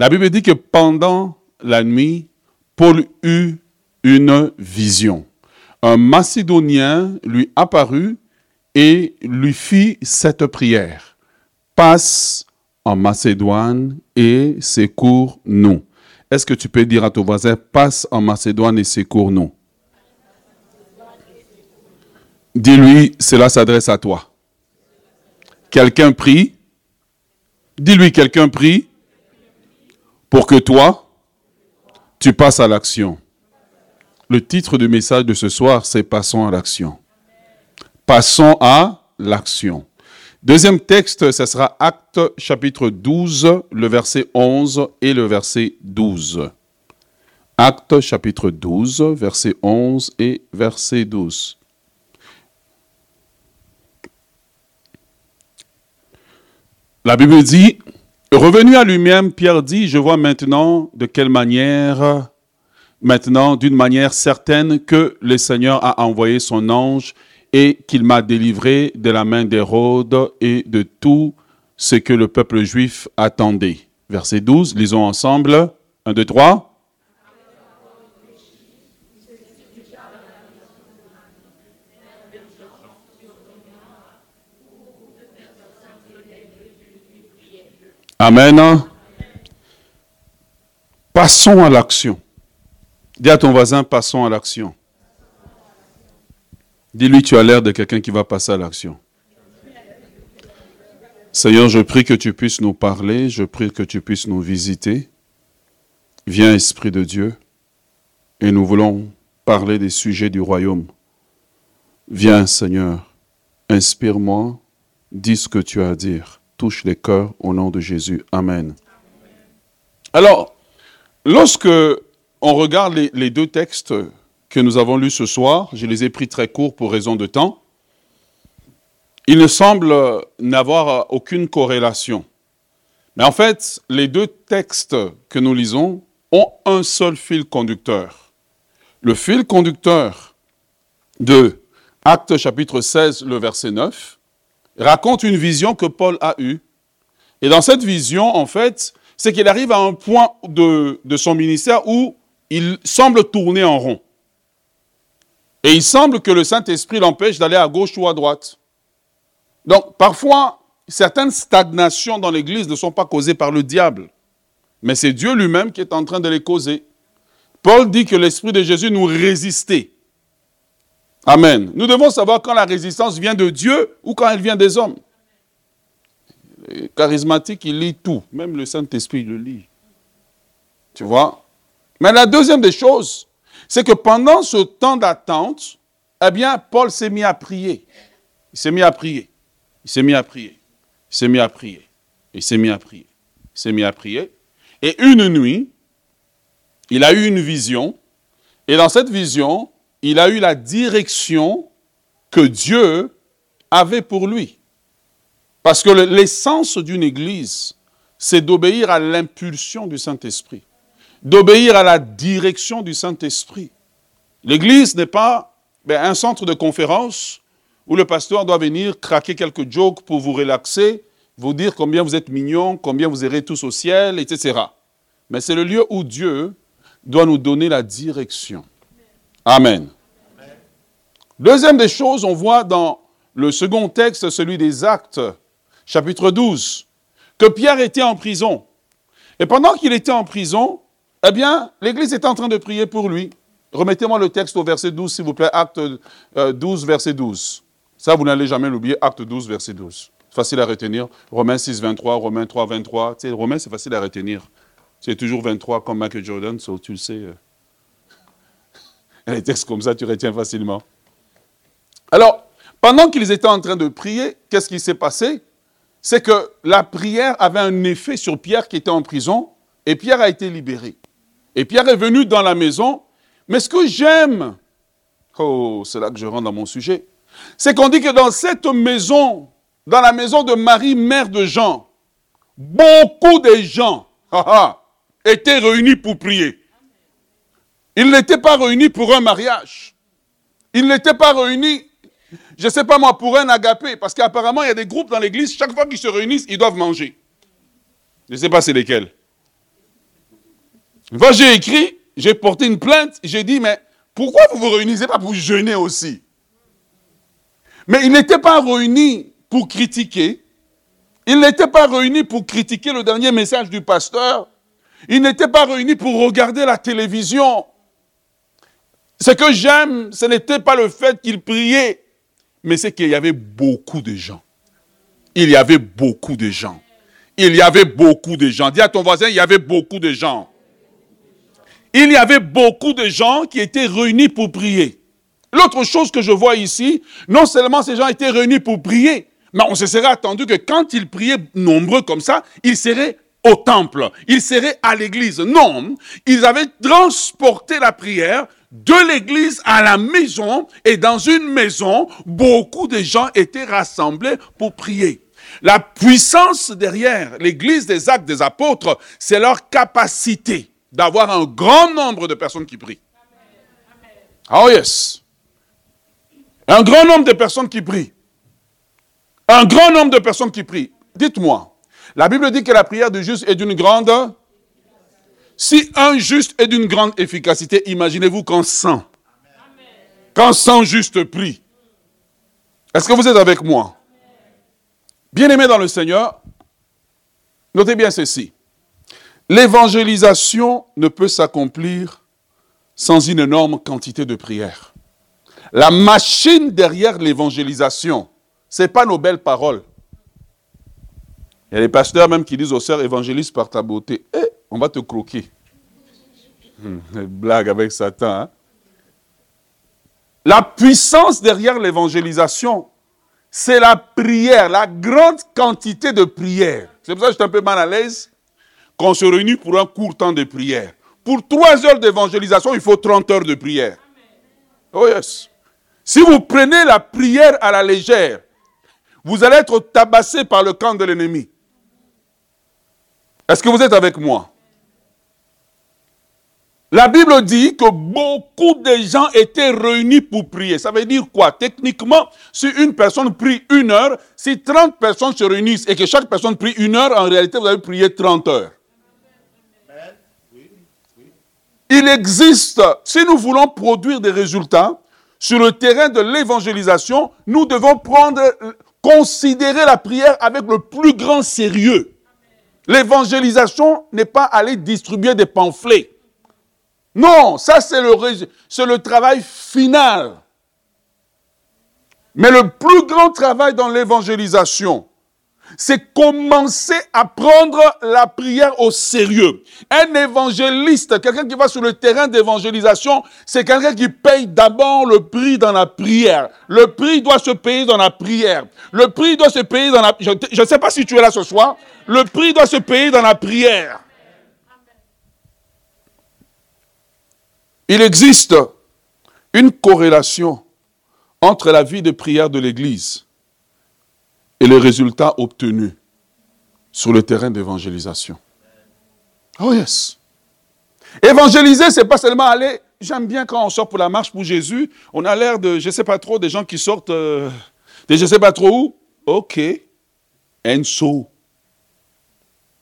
La Bible dit que pendant la nuit, Paul eut une vision. Un Macédonien lui apparut et lui fit cette prière. Passe en Macédoine et secours-nous. Est-ce que tu peux dire à ton voisin, passe en Macédoine et secours-nous Dis-lui, cela s'adresse à toi. Quelqu'un prie? Dis-lui, quelqu'un prie? Pour que toi, tu passes à l'action. Le titre du message de ce soir, c'est Passons à l'action. Passons à l'action. Deuxième texte, ce sera Acte chapitre 12, le verset 11 et le verset 12. Acte chapitre 12, verset 11 et verset 12. La Bible dit, revenu à lui-même, Pierre dit, je vois maintenant de quelle manière, maintenant d'une manière certaine que le Seigneur a envoyé son ange et qu'il m'a délivré de la main d'Hérode et de tout ce que le peuple juif attendait. Verset 12, lisons ensemble. 1, 2, 3. Amen. Passons à l'action. Dis à ton voisin, passons à l'action. Dis-lui, tu as l'air de quelqu'un qui va passer à l'action. Seigneur, je prie que tu puisses nous parler, je prie que tu puisses nous visiter. Viens, Esprit de Dieu, et nous voulons parler des sujets du royaume. Viens, Seigneur, inspire-moi, dis ce que tu as à dire touche les cœurs au nom de Jésus. Amen. Alors, lorsque on regarde les, deux textes que nous avons lus ce soir, je les ai pris très courts pour raison de temps, il ne semble n'avoir aucune corrélation. Mais en fait, les deux textes que nous lisons ont un seul fil conducteur. Le fil conducteur de Acte chapitre 16, le verset 9, raconte une vision que Paul a eue. Et dans cette vision, en fait, c'est qu'il arrive à un point de, son ministère où il semble tourner en rond. Et il semble que le Saint-Esprit l'empêche d'aller à gauche ou à droite. Donc, parfois, certaines stagnations dans l'Église ne sont pas causées par le diable, mais c'est Dieu lui-même qui est en train de les causer. Paul dit que l'Esprit de Jésus nous résistait. Amen. Nous devons savoir quand la résistance vient de Dieu ou quand elle vient des hommes. Les charismatiques, il lit tout. Même le Saint-Esprit le lit. Tu vois? Mais la deuxième des choses, c'est que pendant ce temps d'attente, eh bien, Paul s'est mis à prier. Il s'est mis à prier. Il s'est mis à prier. Il s'est mis à prier. Il s'est mis à prier. Il s'est mis à prier. Et une nuit, il a eu une vision. Et dans cette vision, il a eu la direction que Dieu avait pour lui. Parce que l'essence d'une église, c'est d'obéir à l'impulsion du Saint-Esprit, d'obéir à la direction du Saint-Esprit. L'église n'est pas ben, un centre de conférence où le pasteur doit venir craquer quelques jokes pour vous relaxer, vous dire combien vous êtes mignon, combien vous irez tous au ciel, etc. Mais c'est le lieu où Dieu doit nous donner la direction. Amen. Deuxième des choses, on voit dans le second texte, celui des Actes, chapitre 12, que Pierre était en prison. Et pendant qu'il était en prison, eh bien, l'Église était en train de prier pour lui. Remettez-moi le texte au verset 12, s'il vous plaît, Acte 12, euh, verset 12. Ça, vous n'allez jamais l'oublier, Acte 12, verset 12. Facile à retenir. Romains 6, 23, Romains 3, 23. Tu sais, Romains, c'est facile à retenir. C'est toujours 23 comme Michael Jordan, so tu le sais. Les textes comme ça, tu retiens facilement. Alors, pendant qu'ils étaient en train de prier, qu'est-ce qui s'est passé? C'est que la prière avait un effet sur Pierre qui était en prison, et Pierre a été libéré. Et Pierre est venu dans la maison, mais ce que j'aime, oh, c'est là que je rentre dans mon sujet, c'est qu'on dit que dans cette maison, dans la maison de Marie, mère de Jean, beaucoup de gens étaient réunis pour prier. Ils n'étaient pas réunis pour un mariage. Ils n'étaient pas réunis, je ne sais pas moi, pour un agapé. Parce qu'apparemment, il y a des groupes dans l'église, chaque fois qu'ils se réunissent, ils doivent manger. Je ne sais pas c'est lesquels. Quand j'ai écrit, j'ai porté une plainte, j'ai dit, mais pourquoi vous vous réunissez pas pour jeûner aussi? Mais ils n'étaient pas réunis pour critiquer. Ils n'étaient pas réunis pour critiquer le dernier message du pasteur. Ils n'étaient pas réunis pour regarder la télévision. Ce que j'aime, ce n'était pas le fait qu'ils priaient, mais c'est qu'il y avait beaucoup de gens. Il y avait beaucoup de gens. Il y avait beaucoup de gens. Dis à ton voisin, il y avait beaucoup de gens. Il y avait beaucoup de gens qui étaient réunis pour prier. L'autre chose que je vois ici, non seulement ces gens étaient réunis pour prier, mais on se serait attendu que quand ils priaient nombreux comme ça, ils seraient au temple, ils seraient à l'église. Non, ils avaient transporté la prière de l'église à la maison et dans une maison, beaucoup de gens étaient rassemblés pour prier. La puissance derrière l'église des actes des apôtres, c'est leur capacité d'avoir un grand nombre de personnes qui prient. Oh yes. Un grand nombre de personnes qui prient. Un grand nombre de personnes qui prient. Dites-moi, la Bible dit que la prière du juste est d'une grande... Si un juste est d'une grande efficacité, imaginez-vous qu'en 100, quand 100 justes prient. Est-ce que vous êtes avec moi? Bien-aimés dans le Seigneur, notez bien ceci. L'évangélisation ne peut s'accomplir sans une énorme quantité de prières. La machine derrière l'évangélisation, ce n'est pas nos belles paroles. Il y a des pasteurs même qui disent aux sœurs, évangélise par ta beauté. Eh, on va te croquer. Hum, blague avec Satan. Hein. La puissance derrière l'évangélisation, c'est la prière, la grande quantité de prière. C'est pour ça que je suis un peu mal à l'aise qu'on se réunit pour un court temps de prière. Pour trois heures d'évangélisation, il faut 30 heures de prière. Oh yes. Si vous prenez la prière à la légère, vous allez être tabassé par le camp de l'ennemi. Est-ce que vous êtes avec moi? La Bible dit que beaucoup de gens étaient réunis pour prier. Ça veut dire quoi? Techniquement, si une personne prie une heure, si 30 personnes se réunissent et que chaque personne prie une heure, en réalité, vous avez prié 30 heures. Il existe, si nous voulons produire des résultats sur le terrain de l'évangélisation, nous devons prendre, considérer la prière avec le plus grand sérieux. L'évangélisation n'est pas aller distribuer des pamphlets. Non, ça c'est le, travail final. Mais le plus grand travail dans l'évangélisation, c'est commencer à prendre la prière au sérieux. Un évangéliste, quelqu'un qui va sur le terrain d'évangélisation, c'est quelqu'un qui paye d'abord le prix dans la prière. Le prix doit se payer dans la prière. Le prix doit se payer dans la... Je ne sais pas si tu es là ce soir. Le prix doit se payer dans la prière. Il existe une corrélation entre la vie de prière de l'Église et les résultats obtenus sur le terrain d'évangélisation. Oh yes. Évangéliser, c'est pas seulement aller. J'aime bien quand on sort pour la marche pour Jésus, on a l'air de, je ne sais pas trop, des gens qui sortent euh, de je ne sais pas trop où. Ok. Enso.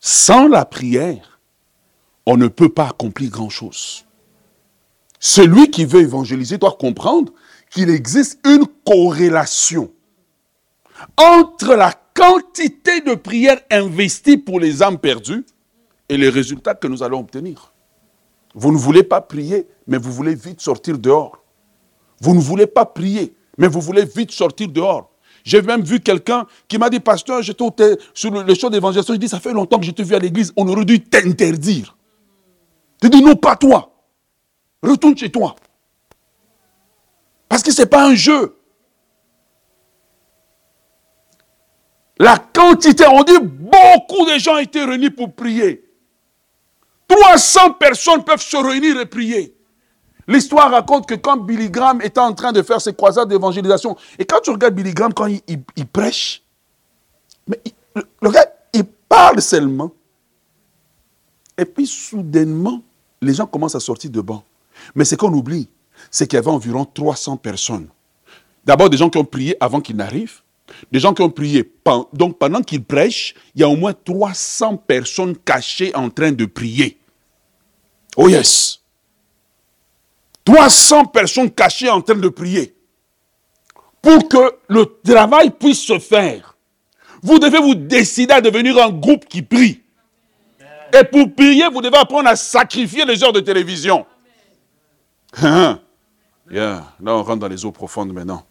Sans la prière, on ne peut pas accomplir grand-chose. Celui qui veut évangéliser doit comprendre qu'il existe une corrélation entre la quantité de prières investies pour les âmes perdues et les résultats que nous allons obtenir. Vous ne voulez pas prier, mais vous voulez vite sortir dehors. Vous ne voulez pas prier, mais vous voulez vite sortir dehors. J'ai même vu quelqu'un qui m'a dit, pasteur, j'étais sur le, show d'évangélisation, je dis, ça fait longtemps que je te vu à l'église, on aurait dû t'interdire. Tu dis, non, pas toi. Retourne chez toi. Parce que ce n'est pas un jeu. La quantité, on dit beaucoup de gens étaient réunis pour prier. 300 personnes peuvent se réunir et prier. L'histoire raconte que quand Billy Graham était en train de faire ses croisades d'évangélisation, et quand tu regardes Billy Graham, quand il, prêche, mais gars, il parle seulement. Et puis soudainement, les gens commencent à sortir de banc. Mais ce qu'on oublie, c'est qu'il y avait environ 300 personnes. D'abord des gens qui ont prié avant qu'il n'arrive, des gens qui ont prié. Donc pendant qu'il prêche, il y a au moins 300 personnes cachées en train de prier. Oh yes. 300 personnes cachées en train de prier. Pour que le travail puisse se faire, vous devez vous décider à devenir un groupe qui prie. Et pour prier, vous devez apprendre à sacrifier les heures de télévision. Hein? Là, on rentre dans les eaux profondes maintenant.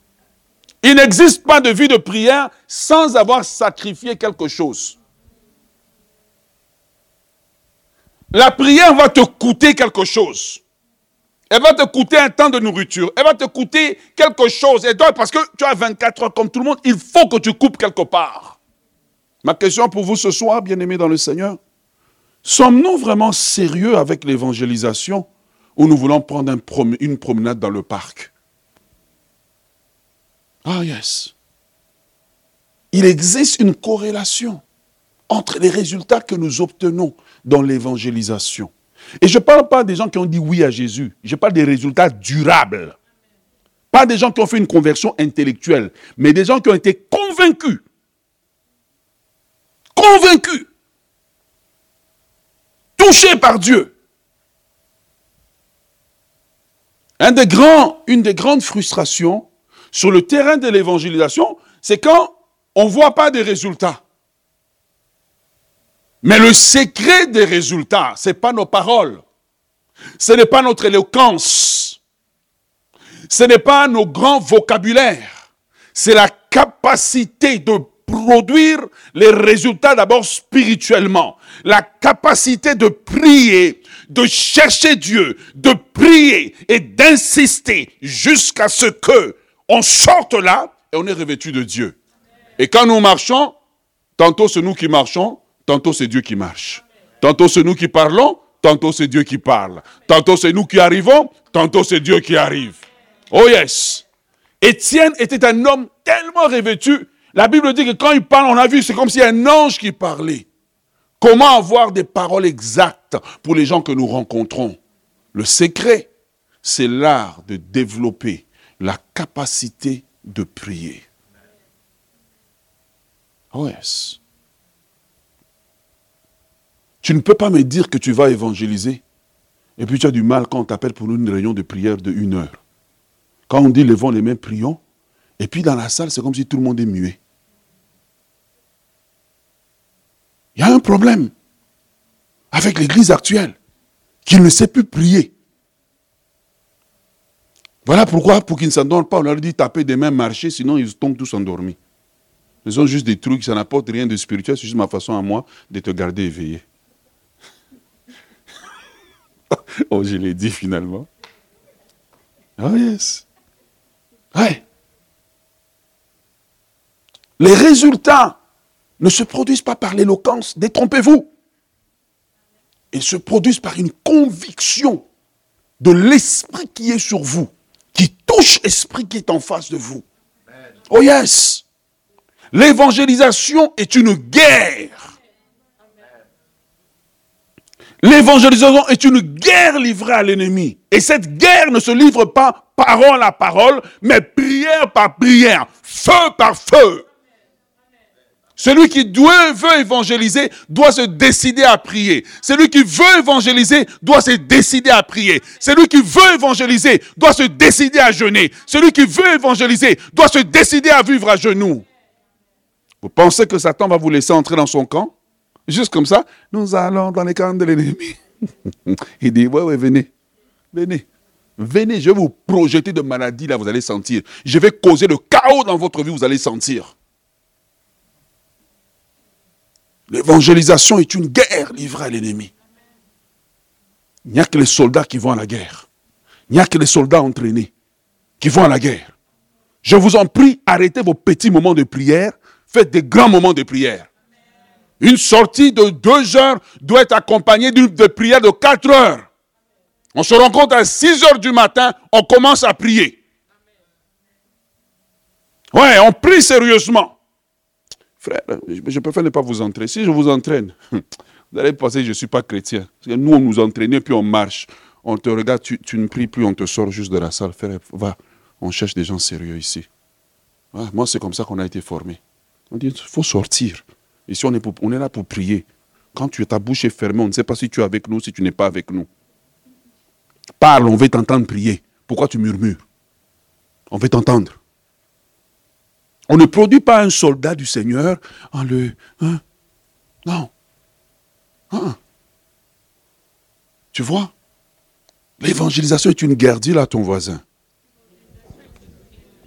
Il n'existe pas de vie de prière sans avoir sacrifié quelque chose. La prière va te coûter quelque chose. Elle va te coûter un temps de nourriture. Elle va te coûter quelque chose. Et toi, parce que tu as 24 heures comme tout le monde, il faut que tu coupes quelque part. Ma question pour vous ce soir, bien-aimés dans le Seigneur, sommes-nous vraiment sérieux avec l'évangélisation ou nous voulons prendre une promenade dans le parc Ah yes. Il existe une corrélation entre les résultats que nous obtenons dans l'évangélisation. Et je ne parle pas des gens qui ont dit oui à Jésus, je parle des résultats durables. Pas des gens qui ont fait une conversion intellectuelle, mais des gens qui ont été convaincus. Convaincus. Touchés par Dieu. Une des grandes frustrations sur le terrain de l'évangélisation, c'est quand on ne voit pas des résultats. Mais le secret des résultats, ce n'est pas nos paroles. Ce n'est pas notre éloquence. Ce n'est pas nos grands vocabulaires. C'est la capacité de produire les résultats d'abord spirituellement. La capacité de prier, de chercher Dieu, de prier et d'insister jusqu'à ce que on sorte là et on est revêtu de Dieu. Et quand nous marchons, tantôt c'est nous qui marchons, tantôt c'est Dieu qui marche. Tantôt c'est nous qui parlons, tantôt c'est Dieu qui parle. Tantôt c'est nous qui arrivons, tantôt c'est Dieu qui arrive. Oh yes. Étienne était un homme tellement revêtu. La Bible dit que quand il parle, on a vu, c'est comme si un ange qui parlait. Comment avoir des paroles exactes? Pour les gens que nous rencontrons Le secret, c'est l'art de développer la capacité de prier. Oh yes. Tu ne peux pas me dire que tu vas évangéliser. Et puis tu as du mal quand on t'appelle pour une réunion de prière de une heure. Quand on dit levons les mains, prions. Et puis dans la salle, c'est comme si tout le monde est muet. Il y a un problème avec l'église actuelle qui ne sait plus prier. Voilà pourquoi, pour qu'ils ne s'endorment pas, on leur dit taper des mains, marcher, sinon ils tombent tous endormis. Ce sont juste des trucs, ça n'apporte rien de spirituel, c'est juste ma façon à moi de te garder éveillé. oh, je l'ai dit finalement. Oh yes. Ouais. Les résultats ne se produisent pas par l'éloquence, détrompez-vous. Ils se produisent par une conviction de l'esprit qui est sur vous, qui touche l'esprit qui est en face de vous. Oh yes. L'évangélisation est une guerre L'évangélisation est une guerre livrée à l'ennemi. Et cette guerre ne se livre pas parole à parole, mais prière par prière, feu par feu. Celui qui veut évangéliser doit se décider à prier. Celui qui veut évangéliser doit se décider à prier. Celui qui veut évangéliser doit se décider à jeûner. Celui qui veut évangéliser doit se décider à vivre à genoux. Vous pensez que Satan va vous laisser entrer dans son camp? Juste comme ça, nous allons dans les camps de l'ennemi. Il dit, ouais, ouais, venez, venez. Venez, je vais vous projeter de maladies, là, vous allez sentir. Je vais causer le chaos dans votre vie, vous allez sentir. L'évangélisation est une guerre livrée à l'ennemi. Il n'y a que les soldats qui vont à la guerre. Il n'y a que les soldats entraînés qui vont à la guerre. Je vous en prie, arrêtez vos petits moments de prière, faites des grands moments de prière. Une sortie de deux heures doit être accompagnée d'une prière de quatre heures. On se rencontre à 6 heures du matin, on commence à prier. Ouais, on prie sérieusement. Frère, je préfère ne pas vous entraîner. Si je vous entraîne, vous allez penser que je ne suis pas chrétien. Nous, on nous entraîne, puis on marche. On te regarde, tu, ne pries plus, on te sort juste de la salle. Frère, va, on cherche des gens sérieux ici. moi, c'est comme ça qu'on a été formé. On dit, il faut sortir. Ici, on est, on est là pour prier. Quand tu, ta bouche est fermée, on ne sait pas si tu es avec nous, si tu n'es pas avec nous. Parle, on veut t'entendre prier. Pourquoi tu murmures? On veut t'entendre. On ne produit pas un soldat du Seigneur en le... Hein? Non. Hein? Tu vois? L'évangélisation est une guerre. Dis-le à ton voisin.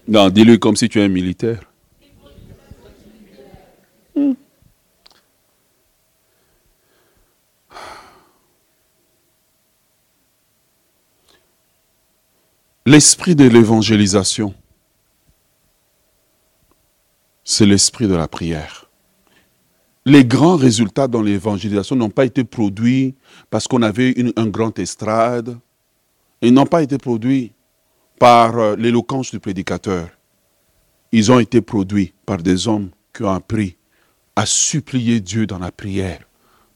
Non, dis-le comme si tu es un militaire. L'esprit de l'évangélisation, c'est l'esprit de la prière. Les grands résultats dans l'évangélisation n'ont pas été produits parce qu'on avait une, un grand estrade. Ils n'ont pas été produits par euh, l'éloquence du prédicateur. Ils ont été produits par des hommes qui ont appris à supplier Dieu dans la prière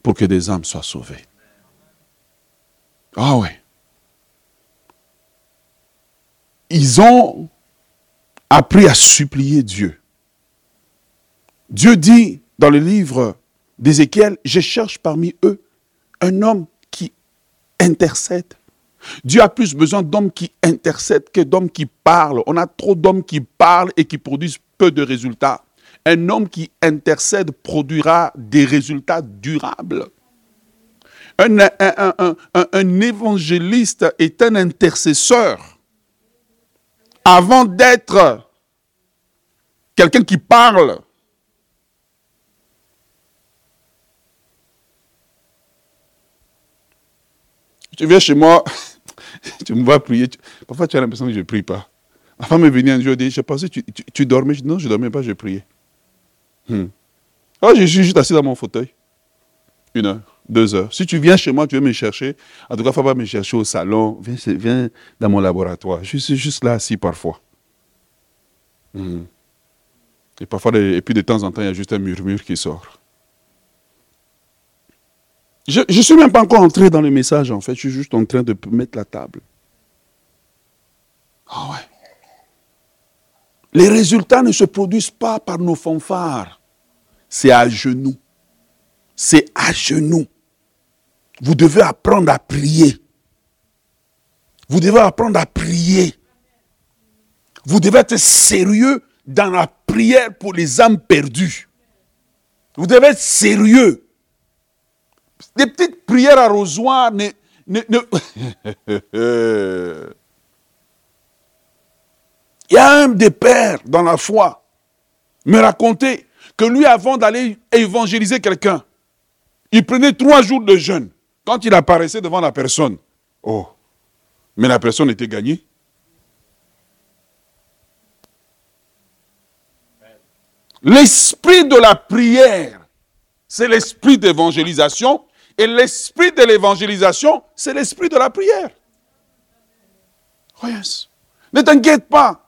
pour que des âmes soient sauvées. Ah ouais ils ont appris à supplier Dieu. Dieu dit dans le livre d'Ézéchiel, je cherche parmi eux un homme qui intercède. Dieu a plus besoin d'hommes qui intercèdent que d'hommes qui parlent. On a trop d'hommes qui parlent et qui produisent peu de résultats. Un homme qui intercède produira des résultats durables. Un, évangéliste est un intercesseur avant d'être quelqu'un qui parle, tu viens chez moi, tu me vois prier, parfois tu as l'impression que je ne prie pas. Ma femme est venue un jour dit, je pensais que tu, tu, dormais. Je dis, non, je ne dormais pas, je priais. Hmm. Oh, je suis juste assis dans mon fauteuil. Une heure, deux heures. Si tu viens chez moi, tu veux me chercher, en tout cas, il ne faut pas me chercher au salon. Viens, viens dans mon laboratoire. Je suis juste là assis parfois. Hmm. Et parfois, et puis de temps en temps, il y a juste un murmure qui sort. Je ne suis même pas encore entré dans le message, en fait. Je suis juste en train de mettre la table. Ah ouais. Les résultats ne se produisent pas par nos fanfares. C'est à genoux c'est à genoux. Vous devez apprendre à prier. Vous devez apprendre à prier. Vous devez être sérieux dans la prière pour les âmes perdues. Vous devez être sérieux. Des petites prières ne, ne, Il y a un des pères dans la foi me racontait que lui, avant d'aller évangéliser quelqu'un, il prenait trois jours de jeûne. Quand il apparaissait devant la personne, oh, mais la personne était gagnée. L'esprit de la prière, c'est l'esprit d'évangélisation. Et l'esprit de l'évangélisation, c'est l'esprit de la prière. Oh yes. Ne t'inquiète pas.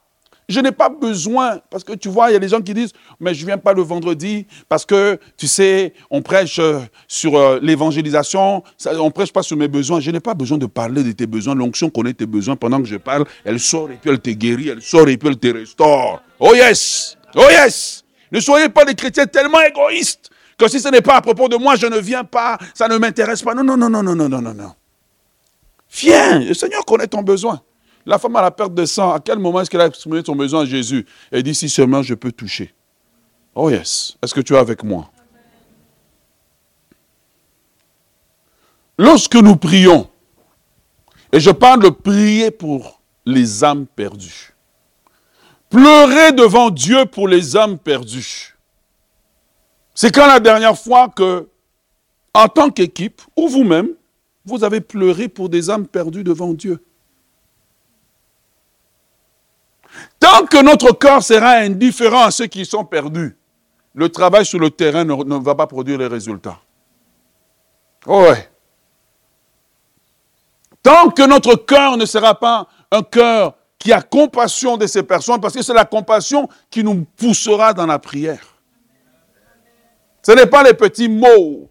Je n'ai pas besoin, parce que tu vois, il y a des gens qui disent, mais je ne viens pas le vendredi parce que, tu sais, on prêche euh, sur euh, l'évangélisation, on prêche pas sur mes besoins. Je n'ai pas besoin de parler de tes besoins. L'onction connaît tes besoins pendant que je parle. Elle sort et puis elle te guérit, elle sort et puis elle te restaure. Oh yes! Oh yes! Ne soyez pas des chrétiens tellement égoïstes que si ce n'est pas à propos de moi, je ne viens pas, ça ne m'intéresse pas. Non, non, non, non, non, non, non, non, non. Viens, le Seigneur connaît ton besoin. La femme à la perte de sang, à quel moment est-ce qu'elle a exprimé son besoin à Jésus Elle dit, si seulement je peux toucher. Oh yes, est-ce que tu es avec moi? Lorsque nous prions, et je parle de prier pour les âmes perdues, pleurer devant Dieu pour les âmes perdues, c'est quand la dernière fois que, en tant qu'équipe, ou vous-même, vous avez pleuré pour des âmes perdues devant Dieu. Tant que notre corps sera indifférent à ceux qui sont perdus, le travail sur le terrain ne, va pas produire les résultats. Oh. Tant que notre cœur ne sera pas un cœur qui a compassion de ces personnes, parce que c'est la compassion qui nous poussera dans la prière. Ce n'est pas les petits mots,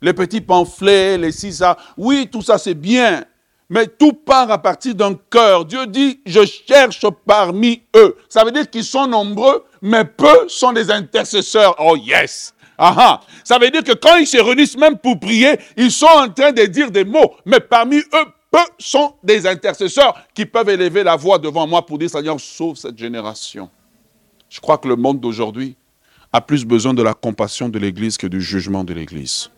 les petits pamphlets, les six ça. Oui, tout ça c'est bien, mais tout part à partir d'un cœur. Dieu dit, je cherche parmi eux. Ça veut dire qu'ils sont nombreux, mais peu sont des intercesseurs. Oh yes. Aha. Ça veut dire que quand ils se réunissent même pour prier, ils sont en train de dire des mots. Mais parmi eux, peu sont des intercesseurs qui peuvent élever la voix devant moi pour dire Seigneur, sauve cette génération. Je crois que le monde d'aujourd'hui a plus besoin de la compassion de l'Église que du jugement de l'Église.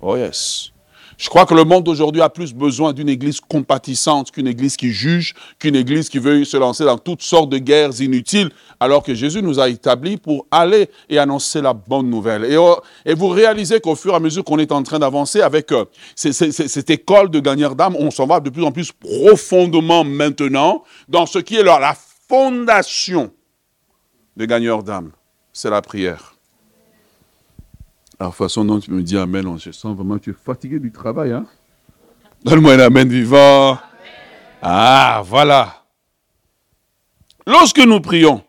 Oh yes. Je crois que le monde d'aujourd'hui a plus besoin d'une église compatissante qu'une église qui juge, qu'une église qui veut se lancer dans toutes sortes de guerres inutiles, alors que Jésus nous a établis pour aller et annoncer la bonne nouvelle. Et, oh, vous réalisez qu'au fur et à mesure qu'on est en train d'avancer avec euh, cette école de gagneurs d'âme, on s'en va de plus en plus profondément maintenant dans ce qui est la fondation de gagneurs d'âme. C'est la prière. La façon dont tu me dis Amen, je sens vraiment que tu es fatigué du travail. Hein? Donne-moi un Amen vivant. Ah, voilà. Lorsque nous prions,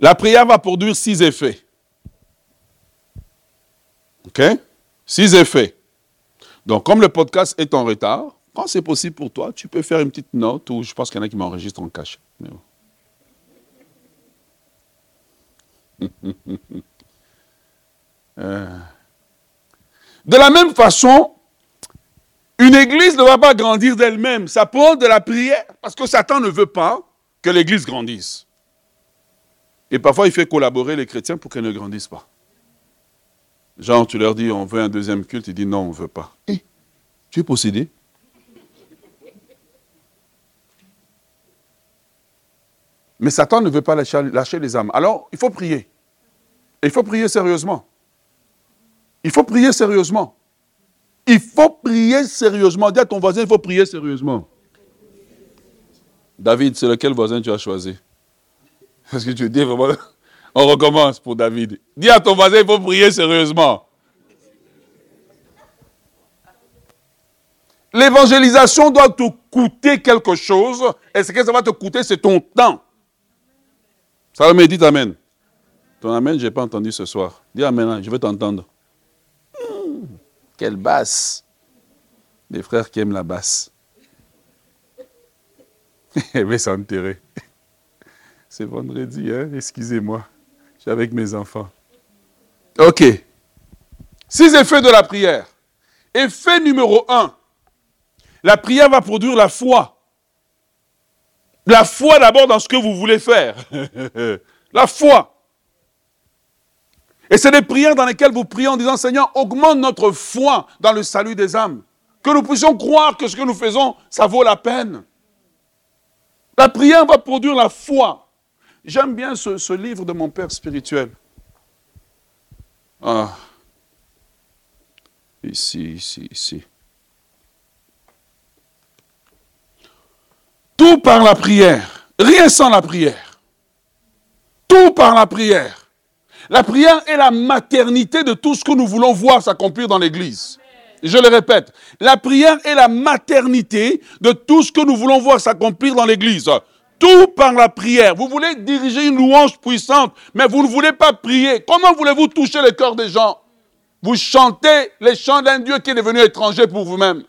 la prière va produire six effets. OK? Six effets. Donc, comme le podcast est en retard, quand c'est possible pour toi, tu peux faire une petite note ou je pense qu'il y en a qui m'enregistrent en cachet. Euh. De la même façon, une église ne va pas grandir d'elle-même. Ça prend de la prière parce que Satan ne veut pas que l'église grandisse. Et parfois, il fait collaborer les chrétiens pour qu'elle ne grandissent pas. Genre, tu leur dis, on veut un deuxième culte, ils disent non, on ne veut pas. Eh, tu es possédé Mais Satan ne veut pas lâcher les âmes. Alors, il faut prier. il faut prier sérieusement. Il faut prier sérieusement. Il faut prier sérieusement. Dis à ton voisin, il faut prier sérieusement. David, c'est lequel voisin tu as choisi? Parce que tu dis vraiment, on recommence pour David. Dis à ton voisin, il faut prier sérieusement. L'évangélisation doit te coûter quelque chose. Et ce que ça va te coûter, c'est ton temps. Me dit Amen. Ton Amen, je n'ai pas entendu ce soir. Dis Amen, hein, je vais t'entendre. Quelle basse Les frères qui aiment la basse. Elle va s'enterrer. C'est vendredi, hein? excusez-moi. Je suis avec mes enfants. Ok. Six effets de la prière. Effet numéro un. La prière va produire la foi. La foi d'abord dans ce que vous voulez faire. la foi. Et c'est des prières dans lesquelles vous priez en disant, Seigneur, augmente notre foi dans le salut des âmes. Que nous puissions croire que ce que nous faisons, ça vaut la peine. La prière va produire la foi. J'aime bien ce, livre de mon père spirituel. Ah. Ici, ici, ici. Tout par la prière. Rien sans la prière. Tout par la prière. La prière est la maternité de tout ce que nous voulons voir s'accomplir dans l'Église. Je le répète, la prière est la maternité de tout ce que nous voulons voir s'accomplir dans l'Église. Tout par la prière. Vous voulez diriger une louange puissante, mais vous ne voulez pas prier. Comment voulez-vous toucher le cœur des gens? Vous chantez les chants d'un Dieu qui est devenu étranger pour vous-même.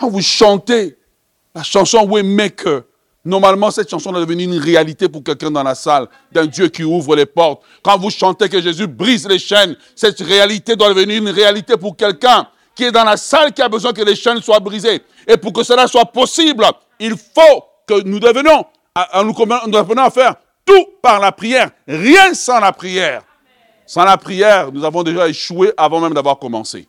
Quand vous chantez la chanson Waymaker, Normalement, cette chanson est devenue une réalité pour quelqu'un dans la salle, d'un Dieu qui ouvre les portes. Quand vous chantez que Jésus brise les chaînes, cette réalité doit devenir une réalité pour quelqu'un qui est dans la salle, qui a besoin que les chaînes soient brisées. Et pour que cela soit possible, il faut que nous devenions, nous devenions à faire tout par la prière, rien sans la prière. Sans la prière, nous avons déjà échoué avant même d'avoir commencé.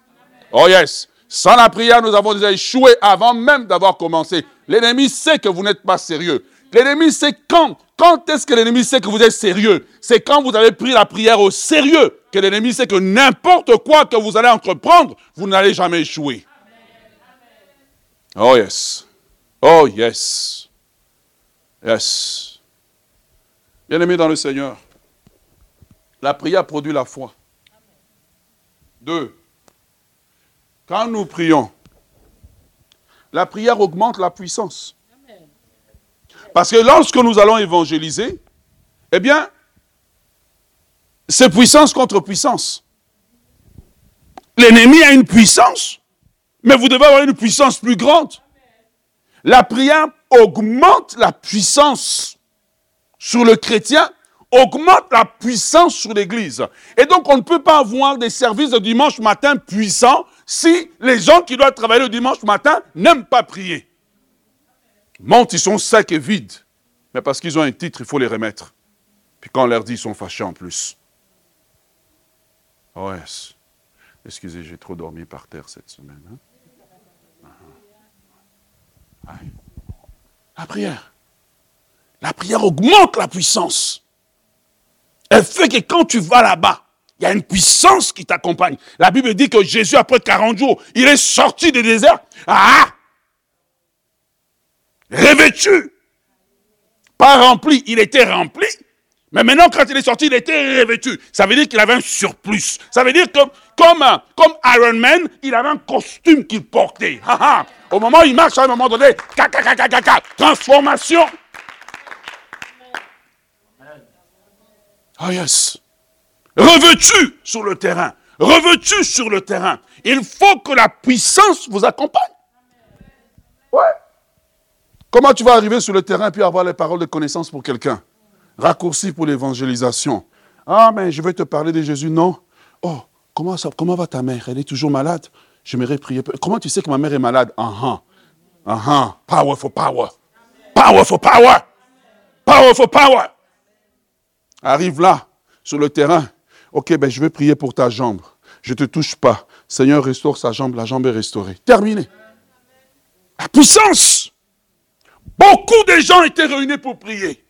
Oh yes. Sans la prière, nous avons déjà échoué avant même d'avoir commencé. L'ennemi sait que vous n'êtes pas sérieux. L'ennemi sait quand. Quand est-ce que l'ennemi sait que vous êtes sérieux C'est quand vous avez pris la prière au sérieux que l'ennemi sait que n'importe quoi que vous allez entreprendre, vous n'allez jamais échouer. Oh yes. Oh yes. Yes. Bien-aimé dans le Seigneur, la prière produit la foi. Deux, quand nous prions, la prière augmente la puissance. Parce que lorsque nous allons évangéliser, eh bien, c'est puissance contre puissance. L'ennemi a une puissance, mais vous devez avoir une puissance plus grande. La prière augmente la puissance sur le chrétien augmente la puissance sur l'Église. Et donc, on ne peut pas avoir des services de dimanche matin puissants si les gens qui doivent travailler le dimanche matin n'aiment pas prier Montent, ils sont secs et vides. Mais parce qu'ils ont un titre, il faut les remettre. Puis quand on leur dit, ils sont fâchés en plus. Oh, yes. Excusez, j'ai trop dormi par terre cette semaine. Hein. Ah. La prière. La prière augmente la puissance. Elle fait que quand tu vas là-bas, il y a une puissance qui t'accompagne. La Bible dit que Jésus, après 40 jours, il est sorti du désert. Ah Revêtu. Pas rempli, il était rempli. Mais maintenant, quand il est sorti, il était revêtu. Ça veut dire qu'il avait un surplus. Ça veut dire que, comme, comme Iron Man, il avait un costume qu'il portait. Au moment où il marche, à un moment donné, transformation. Ah oh yes. Revêtu sur le terrain. Revêtu sur le terrain. Il faut que la puissance vous accompagne. Ouais. Comment tu vas arriver sur le terrain puis avoir les paroles de connaissance pour quelqu'un? Raccourci pour l'évangélisation. Ah, mais je vais te parler de Jésus. Non. Oh, comment, ça, comment va ta mère? Elle est toujours malade? J'aimerais prier. Comment tu sais que ma mère est malade? Ah ah. Ah ah. Power for power. Power for power. Power for power. Arrive là, sur le terrain. Ok, ben je vais prier pour ta jambe. Je ne te touche pas. Seigneur, restaure sa jambe. La jambe est restaurée. Terminé. La puissance. Beaucoup de gens étaient réunis pour prier.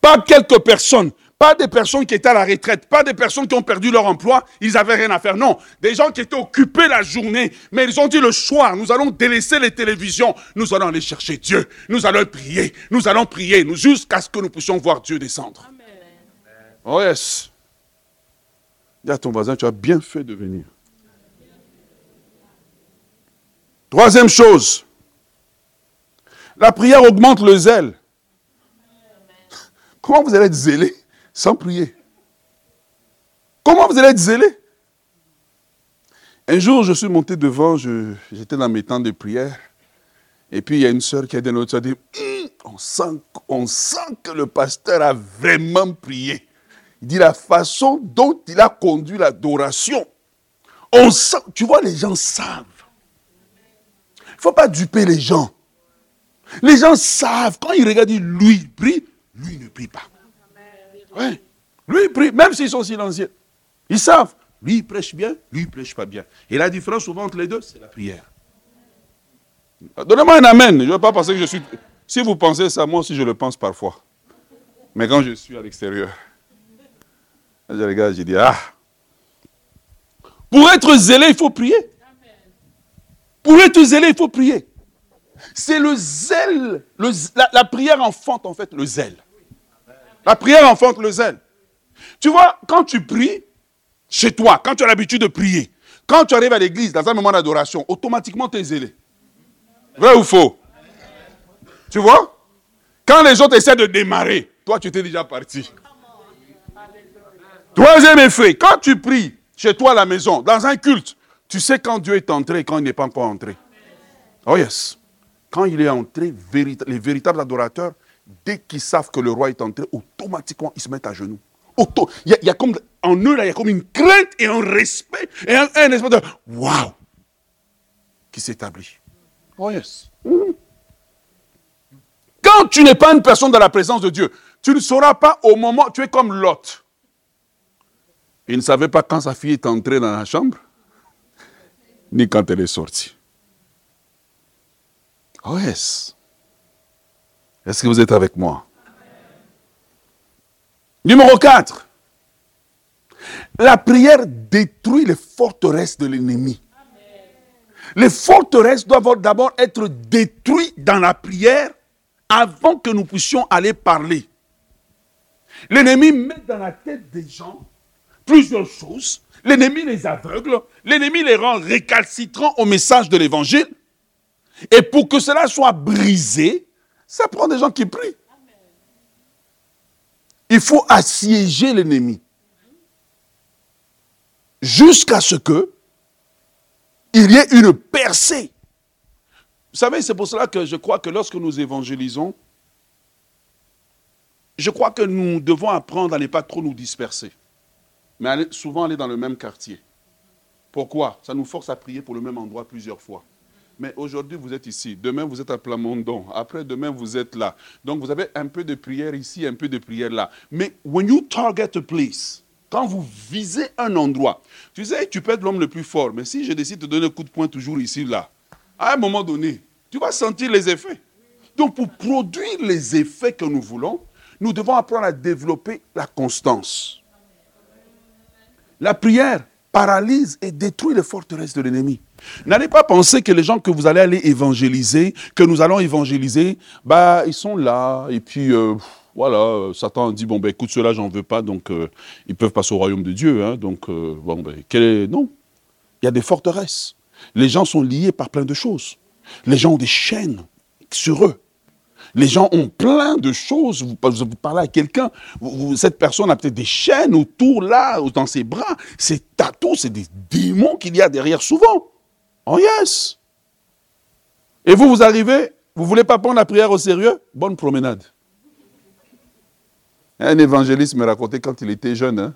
Pas quelques personnes, pas des personnes qui étaient à la retraite, pas des personnes qui ont perdu leur emploi, ils n'avaient rien à faire. Non, des gens qui étaient occupés la journée, mais ils ont dit le soir, nous allons délaisser les télévisions, nous allons aller chercher Dieu, nous allons prier, nous allons prier, jusqu'à ce que nous puissions voir Dieu descendre. Oh yes. Dis à ton voisin, tu as bien fait de venir. Troisième chose, la prière augmente le zèle. Comment vous allez être zélé sans prier? Comment vous allez être zélé? Un jour, je suis monté devant, j'étais dans mes temps de prière. Et puis, il y a une soeur qui a dit notre hum, on, sent, on sent que le pasteur a vraiment prié. Il dit la façon dont il a conduit l'adoration. On tu vois, les gens savent. Il ne faut pas duper les gens. Les gens savent, quand ils regardent, lui, il prie, lui ne prie pas. Oui. Lui, il prie, même s'ils sont silencieux. Ils savent. Lui, il prêche bien, lui, il prêche pas bien. Et la différence souvent entre les deux, c'est la prière. Donnez-moi un amen. Je ne veux pas penser que je suis. Si vous pensez ça, moi aussi je le pense parfois. Mais quand je suis à l'extérieur, je regarde, je dis Ah Pour être zélé, il faut prier. Pour être zélé, il faut prier. C'est le zèle. la, prière enfante en fait le zèle. La prière enfante le zèle. Tu vois, quand tu pries, chez toi, quand tu as l'habitude de prier, quand tu arrives à l'église dans un moment d'adoration, automatiquement tu es zélé. Vrai ou faux? Tu vois? Quand les autres essaient de démarrer, toi tu étais déjà parti. Troisième effet, quand tu pries chez toi à la maison, dans un culte, tu sais quand Dieu est entré et quand il n'est pas encore entré. Oh yes. Quand il est entré, les véritables adorateurs, dès qu'ils savent que le roi est entré, automatiquement, ils se mettent à genoux. Il y, a, comme, en eux, là, il y a comme une crainte et un respect et un, un de waouh qui s'établit. Oh yes. Quand tu n'es pas une personne dans la présence de Dieu, tu ne sauras pas au moment, tu es comme Lot. Il ne savait pas quand sa fille est entrée dans la chambre, ni quand elle est sortie. Oh yes. Est-ce que vous êtes avec moi? Numéro 4. La prière détruit les forteresses de l'ennemi. Les forteresses doivent d'abord être détruites dans la prière avant que nous puissions aller parler. L'ennemi met dans la tête des gens plusieurs choses. L'ennemi les aveugle. L'ennemi les rend récalcitrants au message de l'évangile. Et pour que cela soit brisé, ça prend des gens qui prient. Il faut assiéger l'ennemi. Jusqu'à ce que il y ait une percée. Vous savez, c'est pour cela que je crois que lorsque nous évangélisons, je crois que nous devons apprendre à ne pas trop nous disperser, mais souvent aller dans le même quartier. Pourquoi? Ça nous force à prier pour le même endroit plusieurs fois. Mais aujourd'hui, vous êtes ici. Demain, vous êtes à Plamondon. Après, demain, vous êtes là. Donc, vous avez un peu de prière ici, un peu de prière là. Mais when you target a place, quand vous visez un endroit, tu sais, tu peux être l'homme le plus fort. Mais si je décide de donner un coup de poing toujours ici, là, à un moment donné, tu vas sentir les effets. Donc, pour produire les effets que nous voulons, nous devons apprendre à développer la constance. La prière paralyse et détruit les forteresses de l'ennemi. N'allez pas penser que les gens que vous allez aller évangéliser, que nous allons évangéliser, bah, ils sont là, et puis euh, voilà, Satan dit, bon, ben écoute, ceux-là, j'en veux pas, donc euh, ils peuvent passer au royaume de Dieu. Hein, donc, euh, bon, ben, est... non. Il y a des forteresses. Les gens sont liés par plein de choses. Les gens ont des chaînes sur eux. Les gens ont plein de choses. Vous, parlez à quelqu'un, cette personne a peut-être des chaînes autour, là, dans ses bras. Ces tatous, c'est des démons qu'il y a derrière souvent. Oh yes. Et vous, vous arrivez, vous ne voulez pas prendre la prière au sérieux? Bonne promenade. Un évangéliste me racontait quand il était jeune, hein,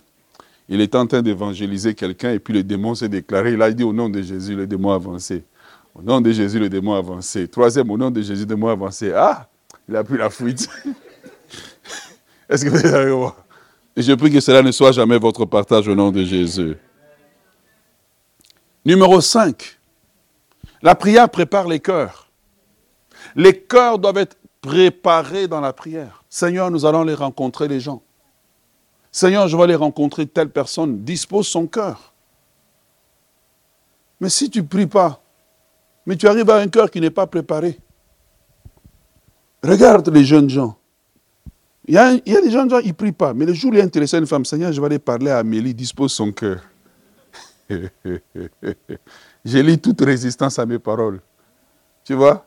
il était en train d'évangéliser quelqu'un et puis le démon s'est déclaré. Il a dit au nom de Jésus, le démon avancé. Au nom de Jésus, le démon avancé. Troisième, au nom de Jésus, le démon avancé. Ah, il a pris la fuite. Est-ce que vous êtes moi? Et je prie que cela ne soit jamais votre partage au nom de Jésus. Numéro 5. La prière prépare les cœurs. Les cœurs doivent être préparés dans la prière. Seigneur, nous allons les rencontrer, les gens. Seigneur, je vais les rencontrer, telle personne. Dispose son cœur. Mais si tu ne pries pas, mais tu arrives à un cœur qui n'est pas préparé, Regarde les jeunes gens. Il y, a, des jeunes gens, ils ne prient pas. Mais le jour où il est intéressé une femme, Seigneur, je vais aller parler à Amélie, dispose son cœur. J'ai lu toute résistance à mes paroles. Tu vois?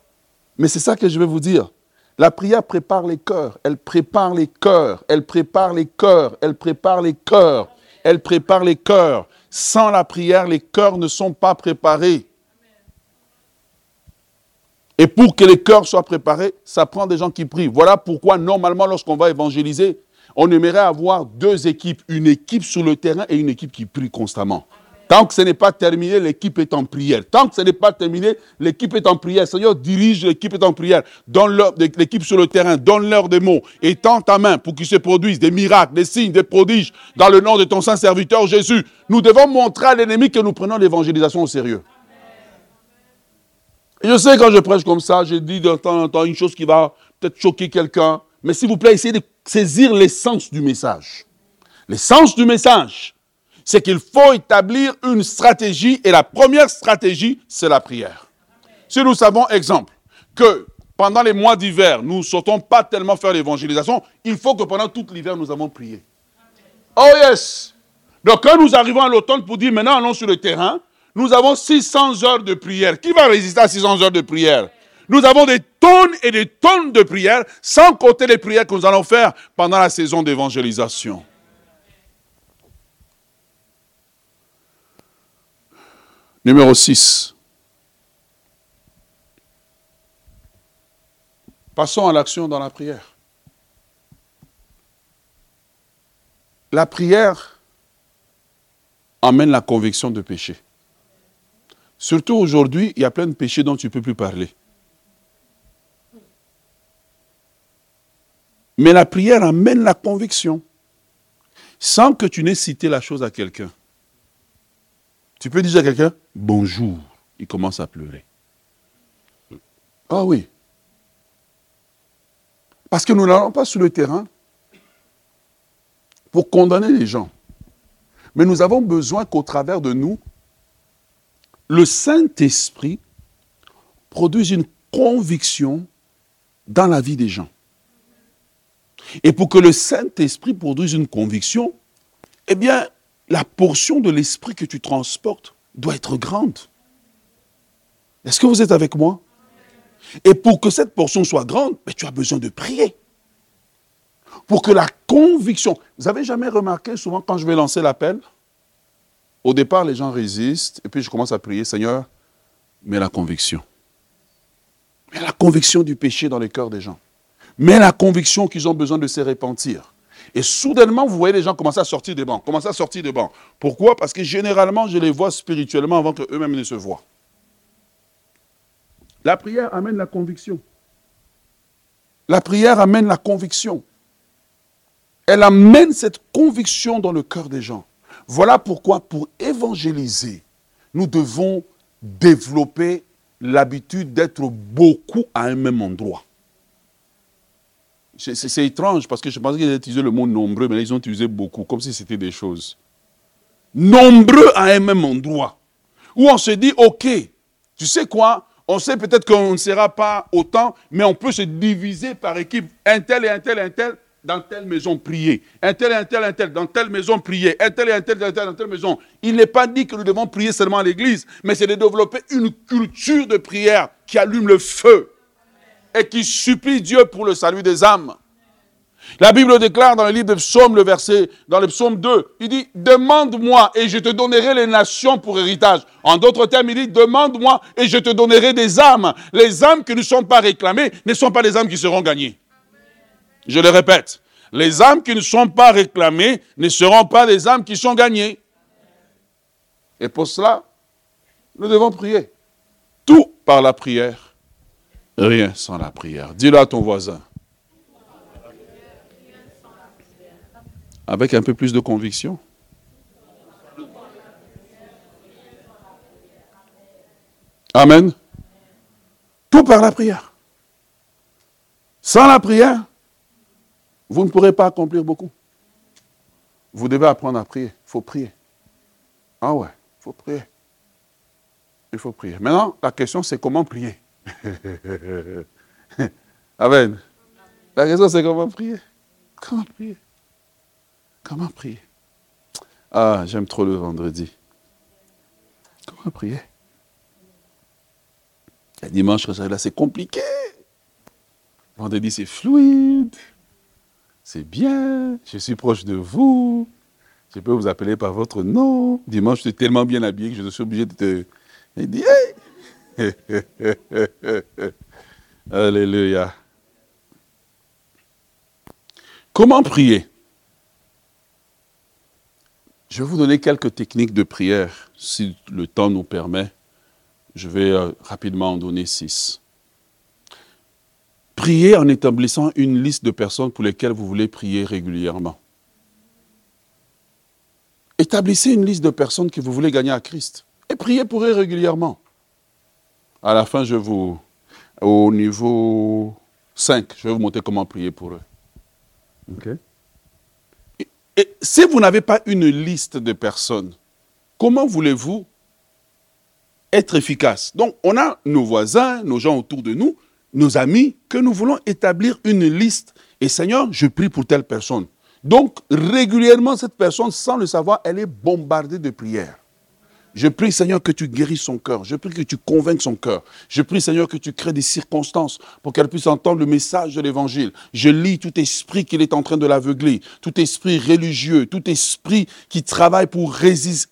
Mais c'est ça que je vais vous dire. La prière prépare les cœurs. Elle prépare les cœurs. Elle prépare les cœurs. Elle prépare les cœurs. Elle prépare les cœurs. Sans la prière, les cœurs ne sont pas préparés. Et pour que les cœurs soient préparés, ça prend des gens qui prient. Voilà pourquoi, normalement, lorsqu'on va évangéliser, on aimerait avoir deux équipes, une équipe sur le terrain et une équipe qui prie constamment. Tant que ce n'est pas terminé, l'équipe est en prière. Tant que ce n'est pas terminé, l'équipe est en prière. Seigneur, dirige l'équipe est en prière. Donne l'équipe sur le terrain, donne-leur des mots. Et tends ta main pour qu'ils se produisent des miracles, des signes, des prodiges. Dans le nom de ton saint serviteur Jésus, nous devons montrer à l'ennemi que nous prenons l'évangélisation au sérieux je sais, quand je prêche comme ça, je dis de temps en temps une chose qui va peut-être choquer quelqu'un. Mais s'il vous plaît, essayez de saisir l'essence du message. L'essence du message, c'est qu'il faut établir une stratégie. Et la première stratégie, c'est la prière. Si nous savons, exemple, que pendant les mois d'hiver, nous ne sautons pas tellement faire l'évangélisation, il faut que pendant tout l'hiver, nous avons prié. Oh yes! Donc quand nous arrivons à l'automne pour dire maintenant allons sur le terrain, nous avons 600 heures de prière. Qui va résister à 600 heures de prière? Nous avons des tonnes et des tonnes de prières, sans compter les prières que nous allons faire pendant la saison d'évangélisation. Numéro 6. Passons à l'action dans la prière. La prière amène la conviction de péché. Surtout aujourd'hui, il y a plein de péchés dont tu ne peux plus parler. Mais la prière amène la conviction, sans que tu n'aies cité la chose à quelqu'un. Tu peux dire à quelqu'un, bonjour, il commence à pleurer. Ah oui. Parce que nous n'allons pas sur le terrain pour condamner les gens. Mais nous avons besoin qu'au travers de nous, le Saint-Esprit produit une conviction dans la vie des gens. Et pour que le Saint-Esprit produise une conviction, eh bien, la portion de l'Esprit que tu transportes doit être grande. Est-ce que vous êtes avec moi? Et pour que cette portion soit grande, ben, tu as besoin de prier. Pour que la conviction... Vous avez jamais remarqué souvent quand je vais lancer l'appel au départ, les gens résistent, et puis je commence à prier, Seigneur, mets la conviction. Mets la conviction du péché dans les cœurs des gens. Mets la conviction qu'ils ont besoin de se repentir. Et soudainement, vous voyez les gens commencer à sortir des bancs, commencer à sortir des bancs. Pourquoi? Parce que généralement, je les vois spirituellement avant qu'eux-mêmes ne se voient. La prière amène la conviction. La prière amène la conviction. Elle amène cette conviction dans le cœur des gens. Voilà pourquoi, pour évangéliser, nous devons développer l'habitude d'être beaucoup à un même endroit. C'est étrange parce que je pensais qu'ils utilisé le mot nombreux, mais là, ils ont utilisé beaucoup, comme si c'était des choses. Nombreux à un même endroit. Où on se dit, OK, tu sais quoi On sait peut-être qu'on ne sera pas autant, mais on peut se diviser par équipe. Un tel et un tel et un tel dans telle maison prier. Un tel un tel, un tel, dans telle maison prier. Un tel un tel, un tel, dans telle maison. Il n'est pas dit que nous devons prier seulement à l'église, mais c'est de développer une culture de prière qui allume le feu et qui supplie Dieu pour le salut des âmes. La Bible déclare dans le livre de Psaume, le verset, dans le psaume 2, il dit, demande-moi et je te donnerai les nations pour héritage. En d'autres termes, il dit, demande-moi et je te donnerai des âmes. Les âmes qui ne sont pas réclamées ne sont pas les âmes qui seront gagnées. Je le répète, les âmes qui ne sont pas réclamées ne seront pas les âmes qui sont gagnées. Et pour cela, nous devons prier. Tout par la prière Rien sans la prière. Dis-le à ton voisin. Avec un peu plus de conviction. Amen. Tout par la prière. Sans la prière, vous ne pourrez pas accomplir beaucoup. Vous devez apprendre à prier. Il faut prier. Ah ouais, il faut prier. Il faut prier. Maintenant, la question, c'est comment prier? Amen. La question, c'est comment prier? Comment prier? Comment prier? Ah, j'aime trop le vendredi. Comment prier? Le dimanche, là, c'est compliqué. Vendredi, c'est fluide. C'est bien. Je suis proche de vous. Je peux vous appeler par votre nom. Dimanche, je suis tellement bien habillé que je suis obligé de te dire Alléluia. Comment prier? Je vais vous donner quelques techniques de prière, si le temps nous permet. Je vais euh, rapidement en donner six. Priez en établissant une liste de personnes pour lesquelles vous voulez prier régulièrement. Établissez une liste de personnes que vous voulez gagner à Christ et priez pour eux régulièrement. À la fin, je vous, au niveau 5, je vais vous montrer comment prier pour eux. Et, si vous n'avez pas une liste de personnes, comment voulez-vous être efficace? Donc, on a nos voisins, nos gens autour de nous, nos amis, que nous voulons établir une liste. Et Seigneur, je prie pour telle personne. Donc, régulièrement, cette personne, sans le savoir, elle est bombardée de prières. Je prie, Seigneur, que tu guérisses son cœur. Je prie que tu convainques son cœur. Je prie, Seigneur, que tu crées des circonstances pour qu'elle puisse entendre le message de l'Évangile. Je lis tout esprit qu'il est en train de l'aveugler, tout esprit religieux, tout esprit qui travaille pour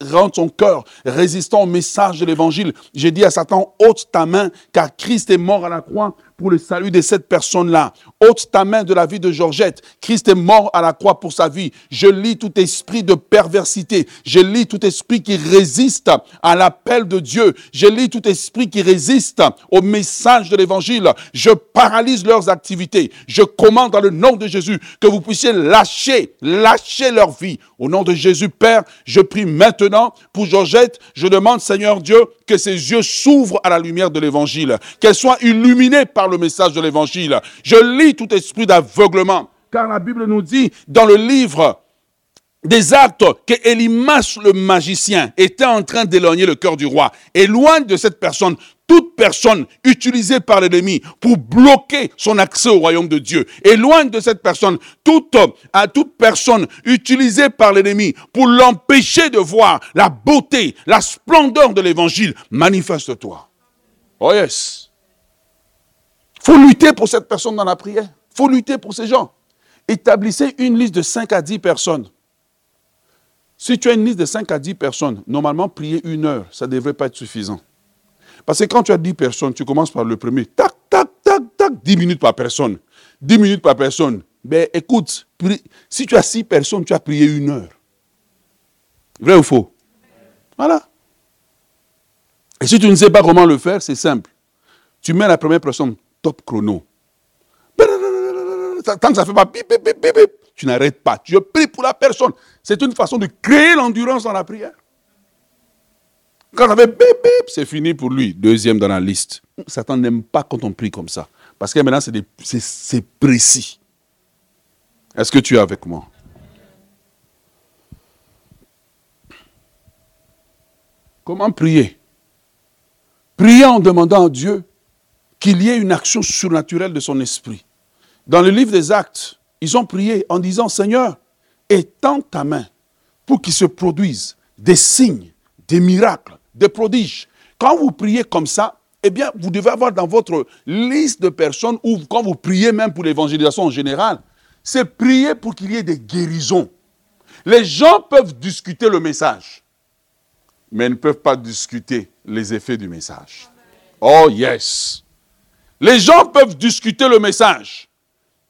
rendre son cœur résistant au message de l'Évangile. J'ai dit à Satan, ôte ta main, car Christ est mort à la croix pour le salut de cette personne-là. Ôte ta main de la vie de Georgette. Christ est mort à la croix pour sa vie. Je lis tout esprit de perversité. Je lis tout esprit qui résiste à l'appel de Dieu. Je lis tout esprit qui résiste au message de l'évangile. Je paralyse leurs activités. Je commande dans le nom de Jésus que vous puissiez lâcher, lâcher leur vie. Au nom de Jésus, Père, je prie maintenant pour Georgette. Je demande, Seigneur Dieu, que ses yeux s'ouvrent à la lumière de l'évangile. Qu'elle soit illuminée par le message de l'évangile. Je lis tout esprit d'aveuglement. Car la Bible nous dit dans le livre des actes que Elimas le magicien était en train d'éloigner le cœur du roi. Éloigne de cette personne toute personne utilisée par l'ennemi pour bloquer son accès au royaume de Dieu. Éloigne de cette personne toute, à toute personne utilisée par l'ennemi pour l'empêcher de voir la beauté, la splendeur de l'évangile. Manifeste-toi. Oh yes faut lutter pour cette personne dans la prière. Il faut lutter pour ces gens. Établissez une liste de 5 à 10 personnes. Si tu as une liste de 5 à 10 personnes, normalement, prier une heure, ça ne devrait pas être suffisant. Parce que quand tu as 10 personnes, tu commences par le premier. Tac, tac, tac, tac, 10 minutes par personne. 10 minutes par personne. Ben écoute, si tu as six personnes, tu as prié une heure. Vrai ou faux? Voilà. Et si tu ne sais pas comment le faire, c'est simple. Tu mets la première personne top chrono. Tant que ça ne fait pas bip, bip, bip, bip, tu n'arrêtes pas. Tu pries pour la personne. C'est une façon de créer l'endurance dans la prière. Quand ça fait bip, bip, c'est fini pour lui. Deuxième dans la liste. Satan n'aime pas quand on prie comme ça. Parce que maintenant, c'est précis. Est-ce que tu es avec moi Comment prier Prier en demandant à Dieu qu'il y ait une action surnaturelle de son esprit. Dans le livre des Actes, ils ont prié en disant, Seigneur, étends ta main pour qu'il se produise des signes, des miracles, des prodiges. Quand vous priez comme ça, eh bien, vous devez avoir dans votre liste de personnes, ou quand vous priez même pour l'évangélisation en général, c'est prier pour qu'il y ait des guérisons. Les gens peuvent discuter le message, mais ne peuvent pas discuter les effets du message. Oh yes. Les gens peuvent discuter le message,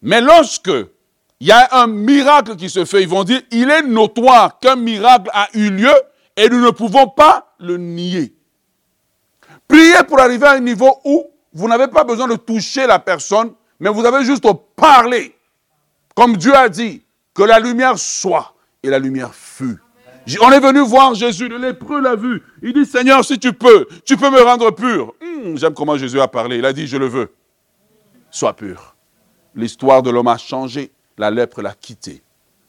mais lorsque il y a un miracle qui se fait, ils vont dire, il est notoire qu'un miracle a eu lieu et nous ne pouvons pas le nier. Priez pour arriver à un niveau où vous n'avez pas besoin de toucher la personne, mais vous avez juste parler. Comme Dieu a dit, que la lumière soit, et la lumière fut. On est venu voir Jésus, le lépreux l'a vu. Il dit, Seigneur, si tu peux, tu peux me rendre pur. Hmm, j'aime comment Jésus a parlé. Il a dit, je le veux. Sois pur. L'histoire de l'homme a changé. La lèpre l'a quitté.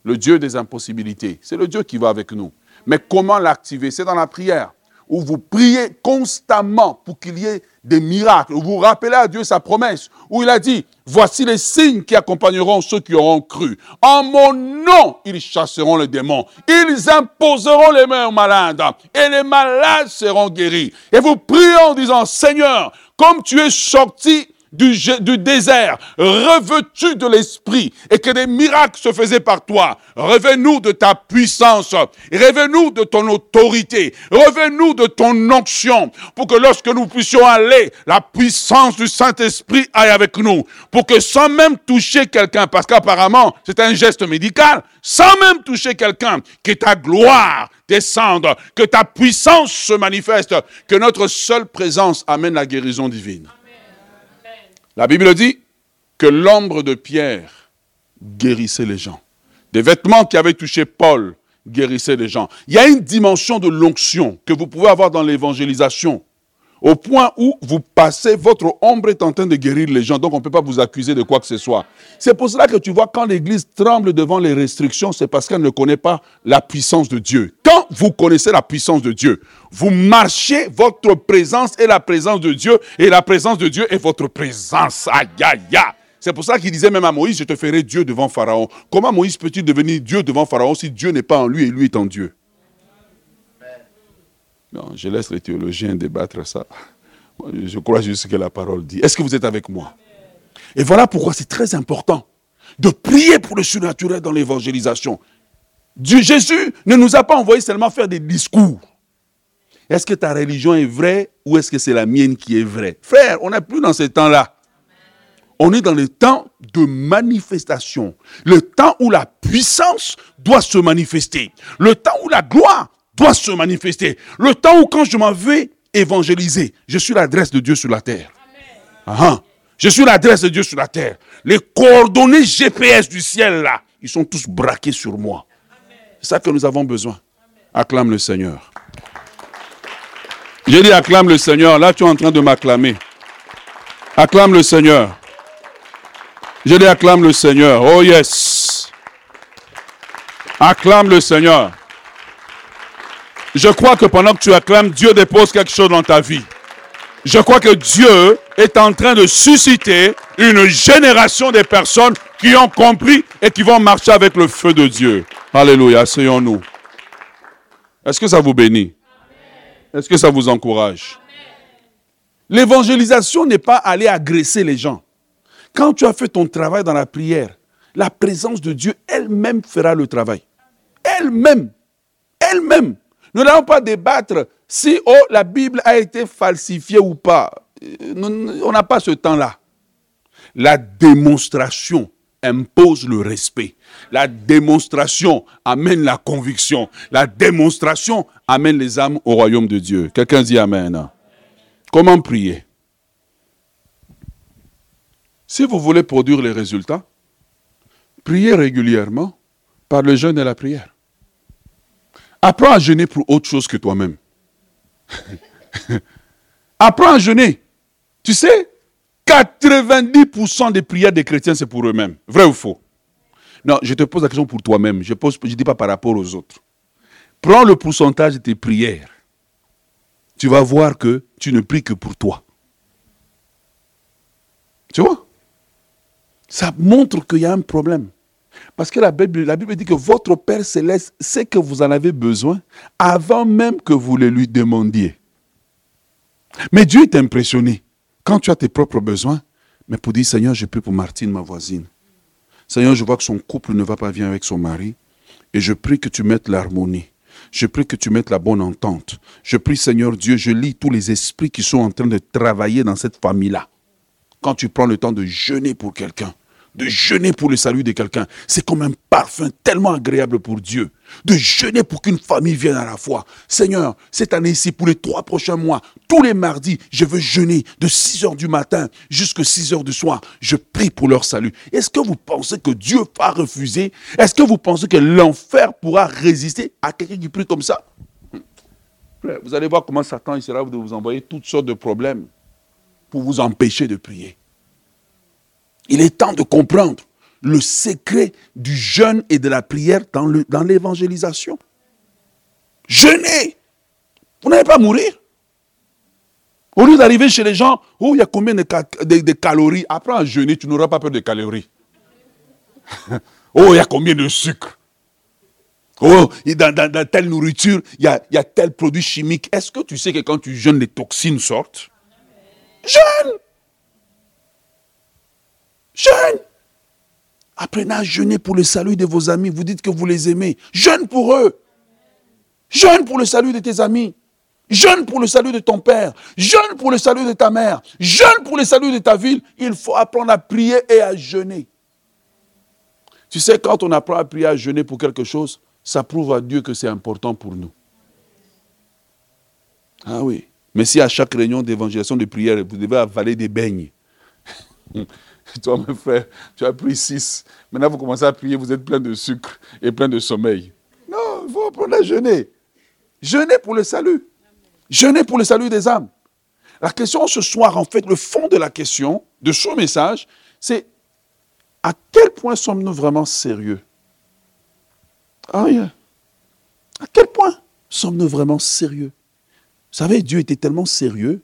Le Dieu des impossibilités, c'est le Dieu qui va avec nous. Mais comment l'activer? C'est dans la prière où vous priez constamment pour qu'il y ait des miracles, où vous rappelez à Dieu sa promesse, où il a dit, voici les signes qui accompagneront ceux qui auront cru. En mon nom, ils chasseront les démons, ils imposeront les mains aux malades, et les malades seront guéris. Et vous priez en disant, Seigneur, comme tu es sorti du, du désert, revêtu de l'esprit, et que des miracles se faisaient par toi. Revenez-nous de ta puissance, revenez-nous de ton autorité, revenez-nous de ton onction, pour que lorsque nous puissions aller, la puissance du Saint-Esprit aille avec nous, pour que sans même toucher quelqu'un, parce qu'apparemment c'est un geste médical, sans même toucher quelqu'un, que ta gloire descende, que ta puissance se manifeste, que notre seule présence amène la guérison divine. La Bible dit que l'ombre de Pierre guérissait les gens. Des vêtements qui avaient touché Paul guérissaient les gens. Il y a une dimension de l'onction que vous pouvez avoir dans l'évangélisation au point où vous passez, votre ombre est en train de guérir les gens, donc on ne peut pas vous accuser de quoi que ce soit. C'est pour cela que tu vois, quand l'Église tremble devant les restrictions, c'est parce qu'elle ne connaît pas la puissance de Dieu. Quand vous connaissez la puissance de Dieu, vous marchez, votre présence est la présence de Dieu, et la présence de Dieu est votre présence. Aïe, aïe, aïe. C'est pour ça qu'il disait même à Moïse, je te ferai Dieu devant Pharaon. Comment Moïse peut-il devenir Dieu devant Pharaon si Dieu n'est pas en lui et lui est en Dieu? Non, je laisse les théologiens débattre ça. Je crois juste que la parole dit. Est-ce que vous êtes avec moi? Et voilà pourquoi c'est très important de prier pour le surnaturel dans l'évangélisation. Jésus ne nous a pas envoyé seulement faire des discours. Est-ce que ta religion est vraie ou est-ce que c'est la mienne qui est vraie? Frère, on n'est plus dans ce temps-là. On est dans le temps de manifestation. Le temps où la puissance doit se manifester. Le temps où la gloire doit se manifester. Le temps où quand je m'en vais évangéliser, je suis l'adresse de Dieu sur la terre. Ah, je suis l'adresse de Dieu sur la terre. Les coordonnées GPS du ciel là, ils sont tous braqués sur moi. C'est ça que nous avons besoin. Acclame le Seigneur. J'ai dit acclame le Seigneur. Là, tu es en train de m'acclamer. Acclame le Seigneur. J'ai dit acclame le Seigneur. Oh yes. Acclame le Seigneur. Je crois que pendant que tu acclames, Dieu dépose quelque chose dans ta vie. Je crois que Dieu est en train de susciter une génération de personnes qui ont compris et qui vont marcher avec le feu de Dieu. Alléluia, asseyons-nous. Est-ce que ça vous bénit? Est-ce que ça vous encourage? L'évangélisation n'est pas aller agresser les gens. Quand tu as fait ton travail dans la prière, la présence de Dieu elle-même fera le travail. Elle-même. Elle-même. Nous n'allons pas débattre si oh, la Bible a été falsifiée ou pas. on n'a pas ce temps-là. La démonstration impose le respect. La démonstration amène la conviction. La démonstration amène les âmes au royaume de Dieu. Quelqu'un dit Amen. Comment prier? Si vous voulez produire les résultats, priez régulièrement par le jeûne et la prière. Apprends à jeûner pour autre chose que toi-même. Apprends à jeûner. Tu sais, 90% des prières des chrétiens, c'est pour eux-mêmes. Vrai ou faux? Non, je te pose la question pour toi-même. Je ne je dis pas par rapport aux autres. Prends le pourcentage de tes prières. Tu vas voir que tu ne pries que pour toi. Tu vois? Ça montre qu'il y a un problème. Parce que la Bible, dit que votre Père céleste sait que vous en avez besoin avant même que vous le lui demandiez. Mais Dieu est impressionné. Quand tu as tes propres besoins, mais pour dire, Seigneur, je prie pour Martine, ma voisine. Seigneur, je vois que son couple ne va pas bien avec son mari. Et je prie que tu mettes l'harmonie. Je prie que tu mettes la bonne entente. Je prie, Seigneur Dieu, je lis tous les esprits qui sont en train de travailler dans cette famille-là. Quand tu prends le temps de jeûner pour quelqu'un, de jeûner pour le salut de quelqu'un. C'est comme un parfum tellement agréable pour Dieu. De jeûner pour qu'une famille vienne à la foi. Seigneur, cette année-ci, pour les trois prochains mois, tous les mardis, je veux jeûner de 6 heures du matin jusqu'à 6 heures du soir. Je prie pour leur salut. Est-ce que vous pensez que Dieu va refuser? Est-ce que vous pensez que l'enfer pourra résister à quelqu'un qui prie comme ça? Vous allez voir comment Satan essaiera de vous envoyer toutes sortes de problèmes pour vous empêcher de prier. Il est temps de comprendre le secret du jeûne et de la prière dans l'évangélisation. Jeûnez. Vous n'allez pas mourir. Au lieu d'arriver chez les gens, oh, il y a combien de, calories? Apprends à jeûner, tu n'auras pas peur des calories. oh, il y a combien de sucre? Oh, dans, telle nourriture, il y, a, il y a tel produit chimique. Est-ce que tu sais que quand tu jeûnes, les toxines sortent? Jeûne Jeûne. Apprenez à jeûner pour le salut de vos amis. Vous dites que vous les aimez. Jeûne pour eux. Jeûne pour le salut de tes amis. Jeûne pour le salut de ton père. Jeûne pour le salut de ta mère. Jeûne pour le salut de ta ville. Il faut apprendre à prier et à jeûner. Tu sais, quand on apprend à prier, à jeûner pour quelque chose, ça prouve à Dieu que c'est important pour nous. Ah oui. Mais si à chaque réunion d'évangélisation de prière, vous devez avaler des beignes, Toi, mon frère, tu as pris six. Maintenant, vous commencez à prier, vous êtes plein de sucre et plein de sommeil. Non, il faut apprendre à jeûner. Jeûner pour le salut. Jeûner pour le salut des âmes. La question ce soir, en fait, le fond de la question, de ce message, c'est à quel point sommes-nous vraiment sérieux? Ah. À quel point sommes-nous vraiment sérieux? Vous savez, Dieu était tellement sérieux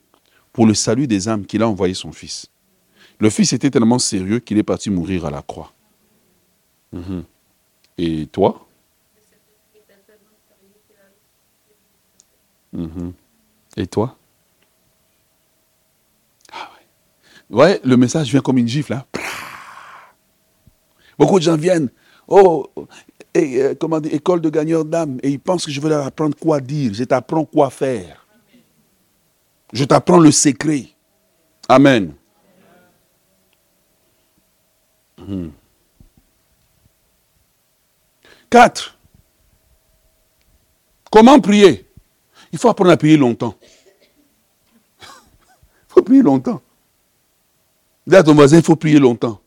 pour le salut des âmes qu'il a envoyé son Fils. Le fils était tellement sérieux qu'il est parti mourir à la croix. Mhm. Et toi? Mhm. Et toi? Ah ouais. ouais. le message vient comme une gifle. Hein? Beaucoup de gens viennent. Oh, et, euh, comment dire, école de gagneur d'âme. Et ils pensent que je vais leur apprendre quoi dire. Je t'apprends quoi faire. Je t'apprends le secret. Amen. 4. Hmm. Comment prier? Il faut apprendre à prier longtemps. Il faut prier longtemps. Dis à ton voisin, il faut prier longtemps.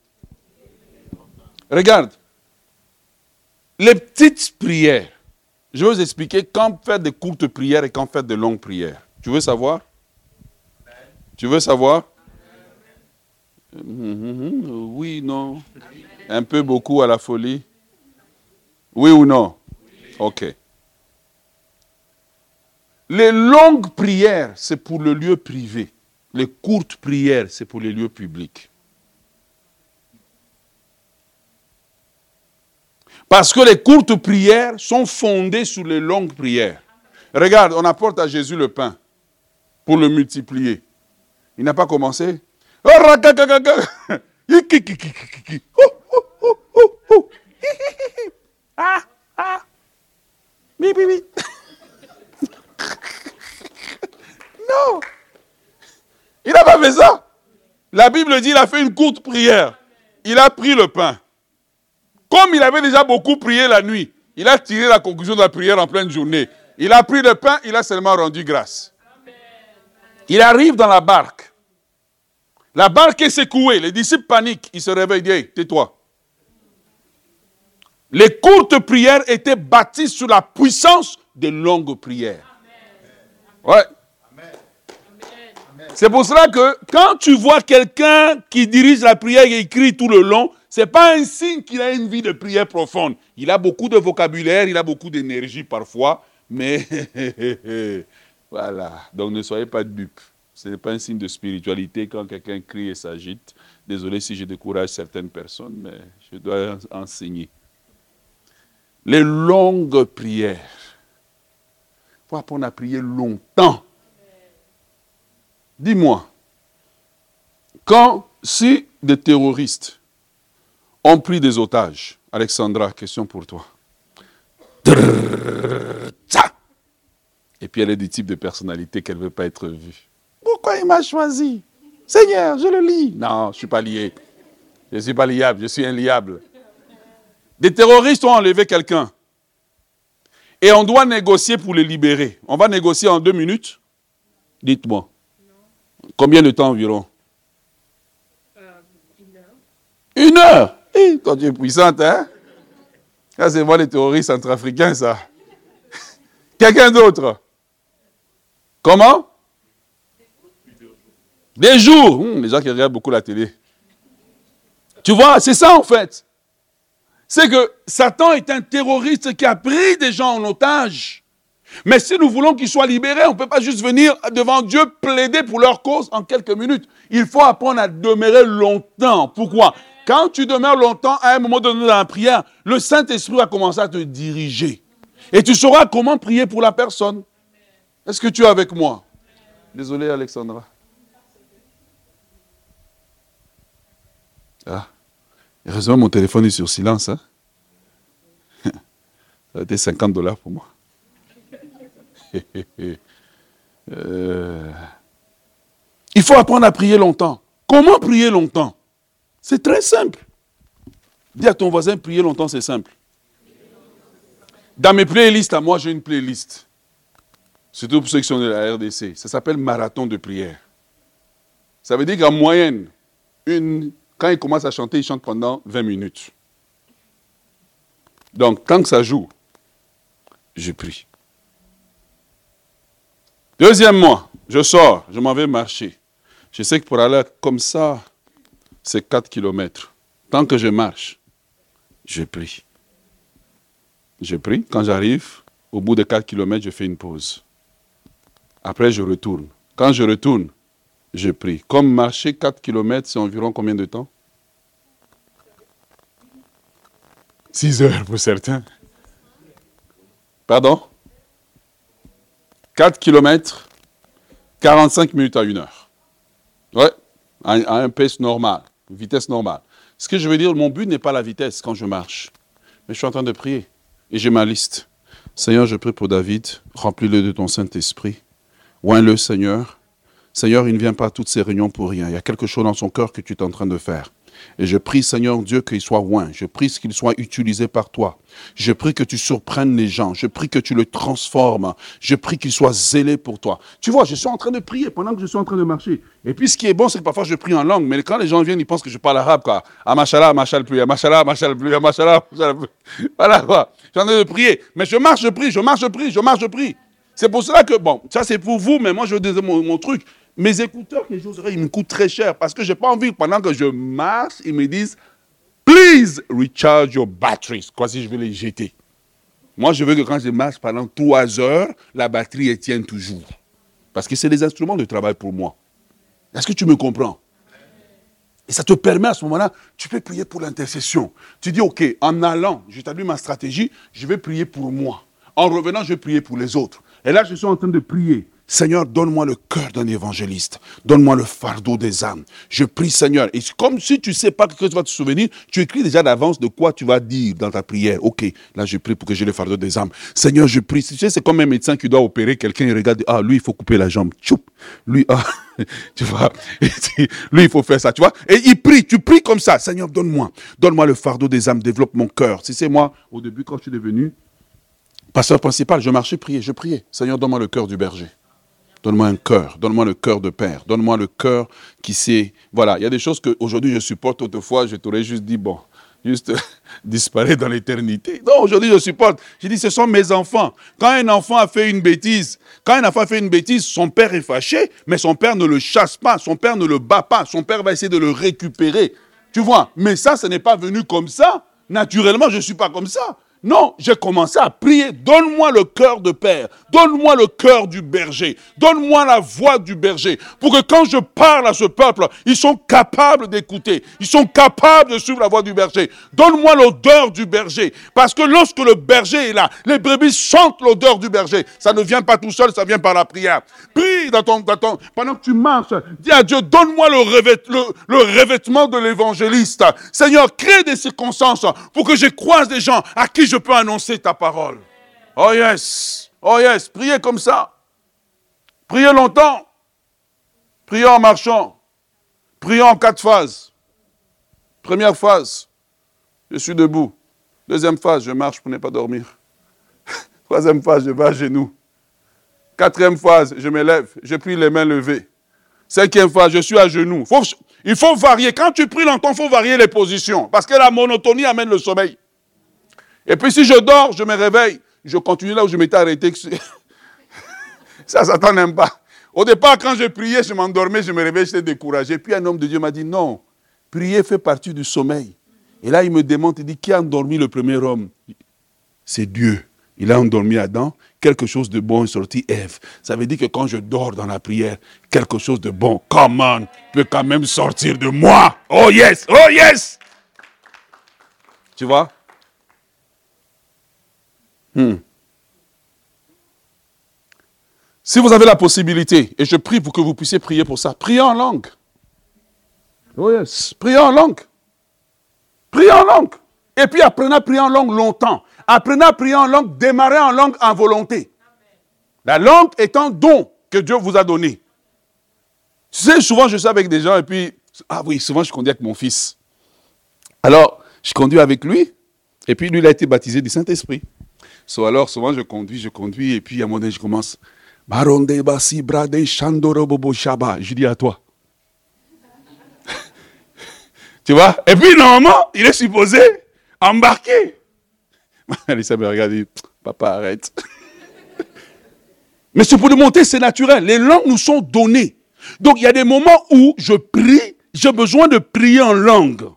Regarde. Les petites prières. Je vais vous expliquer quand faire de courtes prières et quand faire de longues prières. Tu veux savoir? Tu veux savoir? Mhm. Oui, non. Un peu beaucoup à la folie. Oui ou non? Ok. Les longues prières, c'est pour le lieu privé. Les courtes prières, c'est pour les lieux publics. Parce que les courtes prières sont fondées sur les longues prières. Regarde, on apporte à Jésus le pain pour le multiplier. Il n'a pas commencé? ah, ah. Non. Il n'a pas fait ça. La Bible dit qu'il a fait une courte prière. Il a pris le pain. Comme il avait déjà beaucoup prié la nuit, il a tiré la conclusion de la prière en pleine journée. Il a pris le pain, il a seulement rendu grâce. Il arrive dans la barque. La barque est secouée. Les disciples paniquent. Ils se réveillent. Disent, tais-toi. Les courtes prières étaient bâties sur la puissance des longues prières. Ouais. C'est pour cela que quand tu vois quelqu'un qui dirige la prière et écrit tout le long, ce n'est pas un signe qu'il a une vie de prière profonde. Il a beaucoup de vocabulaire, il a beaucoup d'énergie parfois, mais voilà. Donc ne soyez pas dupes. Ce n'est pas un signe de spiritualité quand quelqu'un crie et s'agite. Désolé si je décourage certaines personnes, mais je dois enseigner. Les longues prières. Faut apprendre à prier longtemps. Dis-moi, quand, si des terroristes ont pris des otages, Alexandra, question pour toi. Et puis elle est du type de personnalité qu'elle ne veut pas être vue. Pourquoi il m'a choisi? Seigneur, je le lis. Non, je ne suis pas lié. Je ne suis pas liable, je suis inliable. Des terroristes ont enlevé quelqu'un. Et on doit négocier pour le libérer. On va négocier en deux minutes Dites-moi. Combien de temps environ? Une heure. Une heure? Eh, Quand tu es puissante, hein? C'est moi les terroristes centrafricains, ça. Quelqu'un d'autre? Comment? Des jours. Hum, les gens qui regardent beaucoup la télé. Tu vois, c'est ça en fait. C'est que Satan est un terroriste qui a pris des gens en otage. Mais si nous voulons qu'ils soient libérés, on ne peut pas juste venir devant Dieu plaider pour leur cause en quelques minutes. Il faut apprendre à demeurer longtemps. Pourquoi? Quand tu demeures longtemps, à un moment donné dans la prière, le Saint-Esprit va commencer à te diriger. Et tu sauras comment prier pour la personne. Est-ce que tu es avec moi? Désolé, Alexandra. Ah. Heureusement, mon téléphone est sur silence. Hein? Ça a été 50 dollars pour moi. Euh, il faut apprendre à prier longtemps. Comment prier longtemps? C'est très simple. Dis à ton voisin, prier longtemps, c'est simple. Dans mes playlists, à moi, j'ai une playlist. Surtout pour ceux qui sont de la RDC. Ça s'appelle marathon de prière. Ça veut dire qu'en moyenne, une, quand il commence à chanter, il chante pendant 20 minutes. Donc, quand ça joue, je prie. Deuxièmement, je sors, je m'en vais marcher. Je sais que pour aller comme ça, c'est 4 kilomètres. Tant que je marche, je prie. Je prie. Quand j'arrive, au bout de 4 kilomètres, je fais une pause. Après, je retourne. Quand je retourne, je prie. Comme marcher 4 kilomètres, c'est environ combien de temps? 6 heures pour certains. Pardon? 4 km, 45 minutes à 1 heure. Ouais, à, un pace normal, vitesse normale. Ce que je veux dire, mon but n'est pas la vitesse quand je marche. Mais je suis en train de prier. Et j'ai ma liste. Seigneur, je prie pour David. Remplis-le de ton Saint-Esprit. Oins-le, Seigneur. Seigneur, il ne vient pas à toutes ces réunions pour rien. Il y a quelque chose dans son cœur que tu es en train de faire. Et je prie, Seigneur Dieu, qu'il soit loin. Je prie qu'il soit utilisé par toi. Je prie que tu surprennes les gens. Je prie que tu le transformes. Je prie qu'il soit zélé pour toi. Tu vois, je suis en train de prier pendant que je suis en train de marcher. Et puis, ce qui est bon, c'est que parfois je prie en langue. Mais quand les gens viennent, ils pensent que je parle arabe, quoi. Amachala, amachal plus, amachala, amachal plus, amachala, plus. Voilà, quoi. Je suis en train de prier. Mais je marche, je prie, je marche, je prie, je marche, je prie. C'est pour cela que, bon, ça c'est pour vous, mais moi je dis mon, mon truc. Mes écouteurs que j'oserais, ils me coûtent très cher parce que je n'ai pas envie, pendant que je marche, ils me disent Please recharge your batteries. Quoi si je vais les jeter Moi, je veux que quand je marche pendant trois heures, la batterie tienne toujours. Parce que c'est des instruments de travail pour moi. Est-ce que tu me comprends? Et ça te permet à ce moment-là, tu peux prier pour l'intercession. Tu dis, OK, en allant, j'établis ma stratégie, je vais prier pour moi. En revenant, je vais prier pour les autres. Et là, je suis en train de prier. Seigneur, donne-moi le cœur d'un évangéliste. Donne-moi le fardeau des âmes. Je prie, Seigneur. Et comme si tu ne sais pas que tu vas te souvenir, tu écris déjà d'avance de quoi tu vas dire dans ta prière. Ok, là je prie pour que j'ai le fardeau des âmes. Seigneur, je prie. Tu sais, c'est comme un médecin qui doit opérer quelqu'un et regarde, ah, lui, il faut couper la jambe. Tchoup. Lui, ah. tu vois. lui, il faut faire ça, tu vois. Et il prie, tu pries comme ça. Seigneur, donne-moi. Donne-moi le fardeau des âmes, développe mon cœur. Si c'est moi, au début, quand je suis devenu pasteur principal, je marchais, priais, je priais. Seigneur, donne-moi le cœur du berger. Donne-moi un cœur, donne-moi le cœur de père, donne-moi le cœur qui sait. Voilà, il y a des choses qu'aujourd'hui je supporte, autrefois je t'aurais juste dit, bon, juste disparaître dans l'éternité. Non, aujourd'hui je supporte. J'ai dit, ce sont mes enfants. Quand un enfant a fait une bêtise, quand un enfant a fait une bêtise, son père est fâché, mais son père ne le chasse pas, son père ne le bat pas, son père va essayer de le récupérer. Tu vois, mais ça, ce n'est pas venu comme ça. Naturellement, je ne suis pas comme ça. Non, j'ai commencé à prier. Donne-moi le cœur de père. Donne-moi le cœur du berger. Donne-moi la voix du berger. Pour que quand je parle à ce peuple, ils sont capables d'écouter. Ils sont capables de suivre la voix du berger. Donne-moi l'odeur du berger. Parce que lorsque le berger est là, les brebis sentent l'odeur du berger. Ça ne vient pas tout seul, ça vient par la prière. Pendant que tu marches. Dis à Dieu, donne-moi le, le revêtement de l'évangéliste. Seigneur, crée des circonstances pour que je croise des gens à qui je peux annoncer ta parole. Oh yes, oh yes, priez comme ça. Priez longtemps. Priez en marchant. Priez en quatre phases. Première phase, je suis debout. Deuxième phase, je marche pour ne pas dormir. Troisième phase, je vais à genoux. Quatrième phase, je me lève, je prie les mains levées. Cinquième phase, je suis à genoux. il faut varier. Quand tu pries longtemps, il faut varier les positions. Parce que la monotonie amène le sommeil. Et puis si je dors, je me réveille, je continue là où je m'étais arrêté. Ça, Satan n'aime pas. Au départ, quand je priais, je m'endormais, je me réveillais, j'étais découragé. Puis un homme de Dieu m'a dit, non, prier fait partie du sommeil. Et là, il me demande, il dit, qui a endormi le premier homme? C'est Dieu. Il a endormi Adam, quelque chose de bon est sorti Ève. Ça veut dire que quand je dors dans la prière, quelque chose de bon, comment, peut quand même sortir de moi. Oh yes, oh yes. Tu vois? Hmm. Si vous avez la possibilité, et je prie pour que vous puissiez prier pour ça, priez en langue. Oh yes, priez en langue. Priez en langue. Et puis apprenez à prier en langue longtemps. Apprenez à prier en langue, démarrez en langue en volonté. La langue est un don que Dieu vous a donné. Tu sais, souvent je suis avec des gens et puis, ah oui, souvent je conduis avec mon fils. Alors, je conduis avec lui, et puis lui, il a été baptisé du Saint-Esprit. So, alors, souvent, je conduis, je conduis, et puis à un moment donné, je commence. Je dis à toi. tu vois? Et puis, normalement, il est supposé embarquer. Alissa me regarde et Papa, arrête. Mais c'est pour le monter, c'est naturel. Les langues nous sont données. Donc, il y a des moments où je prie, j'ai besoin de prier en langue.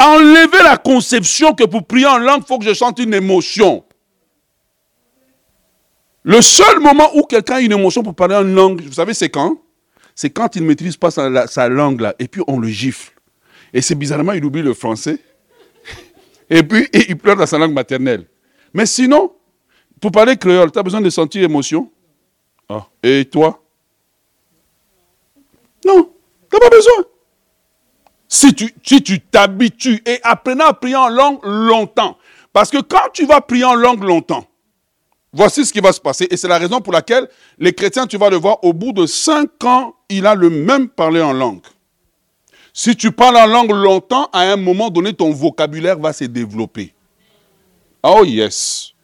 Enlevez la conception que pour prier en langue, il faut que je sente une émotion. Le seul moment où quelqu'un a une émotion pour parler en langue, vous savez, c'est quand? C'est quand il ne maîtrise pas sa, langue là, et puis on le gifle. Et c'est bizarrement, il oublie le français. Et puis, il pleure dans sa langue maternelle. Mais sinon, pour parler créole, tu as besoin de sentir émotion. Ah. Et toi? Non, tu n'as pas besoin. Si tu tu t'habitues et apprenez à prier en langue longtemps. Parce que quand tu vas prier en langue longtemps, voici ce qui va se passer. Et c'est la raison pour laquelle les chrétiens, tu vas le voir, au bout de cinq ans, il a le même parler en langue. Si tu parles en langue longtemps, à un moment donné, ton vocabulaire va se développer. Oh yes.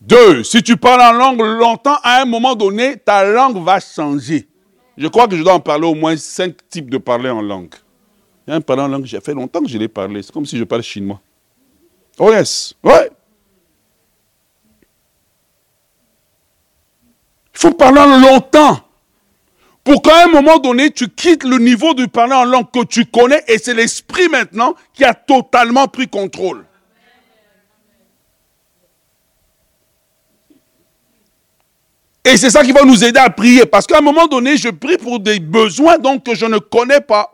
Deux, si tu parles en langue longtemps, à un moment donné, ta langue va changer. Je crois que je dois en parler au moins cinq types de parler en langue. Il y a un parlant langue, j'ai fait longtemps que je l'ai parlé. C'est comme si je parle chinois. Oh yes, ouais. Il faut parler longtemps. Pour qu'à un moment donné, tu quittes le niveau de parler en langue que tu connais et c'est l'esprit maintenant qui a totalement pris contrôle. Et c'est ça qui va nous aider à prier. Parce qu'à un moment donné, je prie pour des besoins donc, que je ne connais pas.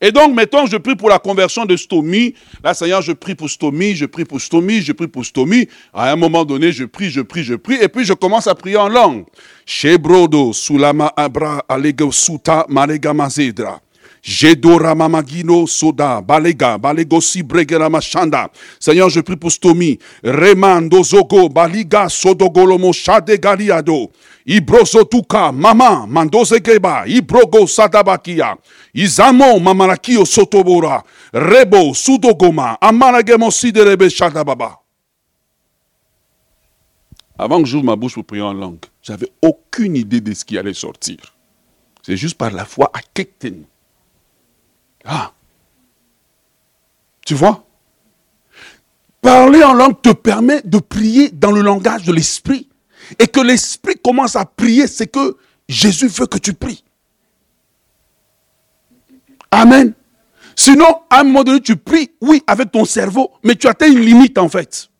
Et donc, mettons, je prie pour la conversion de Stomy. Là, Seigneur, je prie pour Stomy, je prie pour Stomy, je prie pour Stomy. À un moment donné, je prie, je prie, je prie. Et puis, je commence à prier en langue. Jedora mamagino soda, balega, balegosi bregera machanda. Seigneur, je prie pour Stomi. Remando zogo, baliga sodogolomo shade galiado. Ibrozotuka, mama, mandozegeba, ibrogo sadabakia. Izamo, mamalakio sotobora. Rebo, sudogoma, amanagemo siderebe shadababa. Avant que j'ouvre ma bouche pour prier en langue, j'avais aucune idée de ce qui allait sortir. C'est juste par la foi à Kekten. Ah. Tu vois? Parler en langue te permet de prier dans le langage de l'esprit. Et que l'esprit commence à prier, c'est que Jésus veut que tu pries. Amen. Sinon, à un moment donné, tu pries, oui, avec ton cerveau, mais tu atteins une limite en fait.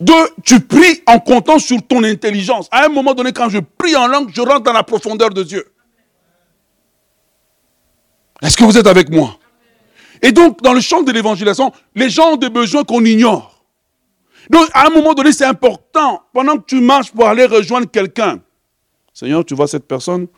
Deux, tu pries en comptant sur ton intelligence. À un moment donné, quand je prie en langue, je rentre dans la profondeur de Dieu. Est-ce que vous êtes avec moi? Et donc, dans le champ de l'évangélisation, les gens ont des besoins qu'on ignore. Donc, à un moment donné, c'est important, pendant que tu marches pour aller rejoindre quelqu'un. Seigneur, tu vois cette personne?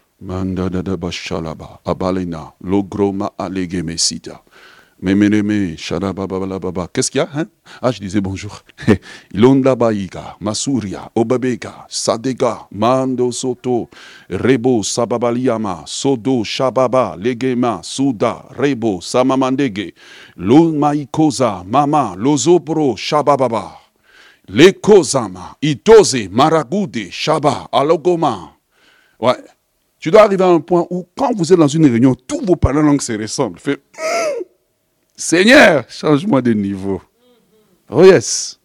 Qu'est-ce qu'il y a hein? Ah, je disais bonjour. Ilonda Baïga, Masuria, Obabega, Sadega, Mando Soto, Rebo, Sababaliama, Sodo, Shababa, Legema, Suda, Rebo, Samamandege, Maikoza, Mama, Lozobro, Shabababa, Lekozama, Itoze, Maragude, Shaba, Alogoma. Ouais. Tu dois arriver à un point où, quand vous êtes dans une réunion, tous vos parents langues se ressemblent. Seigneur, change-moi de niveau. Oh yes.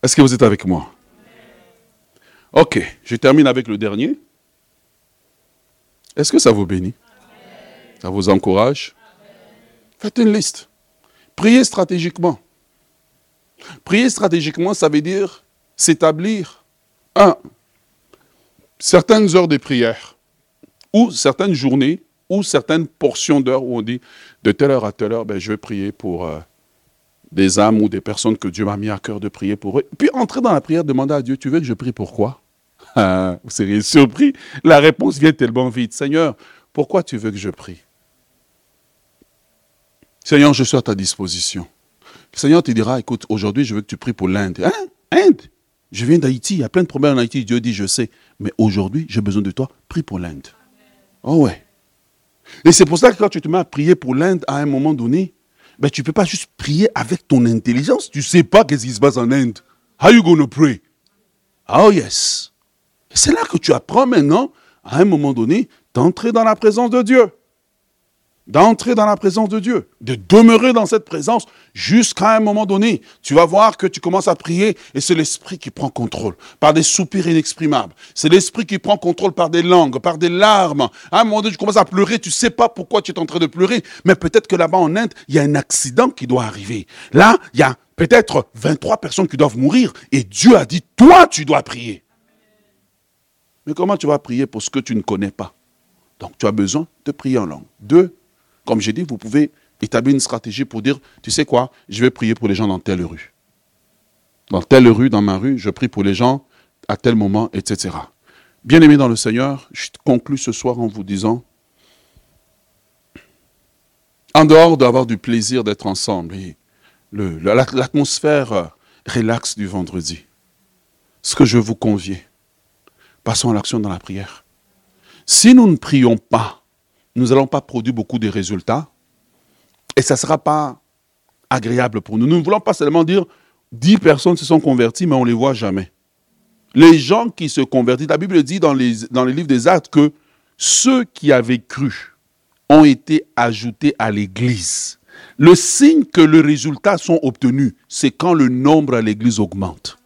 Est-ce que vous êtes avec moi? Ok, je termine avec le dernier. Est-ce que ça vous bénit? Ça vous encourage? Faites une liste. Priez stratégiquement. Prier stratégiquement, ça veut dire s'établir, un, certaines heures de prière ou certaines journées ou certaines portions d'heures où on dit de telle heure à telle heure, ben, je vais prier pour euh, des âmes ou des personnes que Dieu m'a mis à cœur de prier pour eux. Puis entrer dans la prière, demander à Dieu, tu veux que je prie pourquoi ah, Vous seriez surpris, la réponse vient tellement vite. Seigneur, pourquoi tu veux que je prie? Seigneur, je suis à ta disposition. Seigneur te dira, écoute, aujourd'hui, je veux que tu pries pour l'Inde. Hein? Inde? Je viens d'Haïti, il y a plein de problèmes en Haïti. Dieu dit, je sais. Mais aujourd'hui, j'ai besoin de toi. Prie pour l'Inde. Oh ouais. Et c'est pour ça que quand tu te mets à prier pour l'Inde à un moment donné, ben, tu ne peux pas juste prier avec ton intelligence. Tu ne sais pas qu'est-ce qui se passe en Inde. How you going to pray? Oh yes. C'est là que tu apprends maintenant, à un moment donné, d'entrer dans la présence de Dieu d'entrer dans la présence de Dieu, de demeurer dans cette présence jusqu'à un moment donné. Tu vas voir que tu commences à prier et c'est l'Esprit qui prend contrôle par des soupirs inexprimables. C'est l'Esprit qui prend contrôle par des langues, par des larmes. À un moment donné, tu commences à pleurer, tu ne sais pas pourquoi tu es en train de pleurer, mais peut-être que là-bas en Inde, il y a un accident qui doit arriver. Là, il y a peut-être 23 personnes qui doivent mourir et Dieu a dit, toi, tu dois prier. Mais comment tu vas prier pour ce que tu ne connais pas? Donc tu as besoin de prier en langue. Deux, comme j'ai dit, vous pouvez établir une stratégie pour dire, tu sais quoi, je vais prier pour les gens dans telle rue. Dans telle rue, dans ma rue, je prie pour les gens à tel moment, etc. bien aimé dans le Seigneur, je conclue ce soir en vous disant, en dehors d'avoir du plaisir d'être ensemble, l'atmosphère euh, relaxe du vendredi, ce que je vous convie, passons à l'action dans la prière. Si nous ne prions pas, nous n'allons pas produire beaucoup de résultats et ça ne sera pas agréable pour nous. Nous ne voulons pas seulement dire 10 personnes se sont converties, mais on ne les voit jamais. Les gens qui se convertissent, la Bible dit dans les, dans livres des actes que ceux qui avaient cru ont été ajoutés à l'Église. Le signe que les résultats sont obtenus, c'est quand le nombre à l'Église augmente.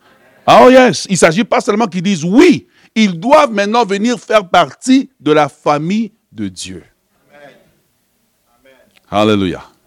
Oh yes, il ne s'agit pas seulement qu'ils disent oui, ils doivent maintenant venir faire partie de la famille de Dieu. Alléluia.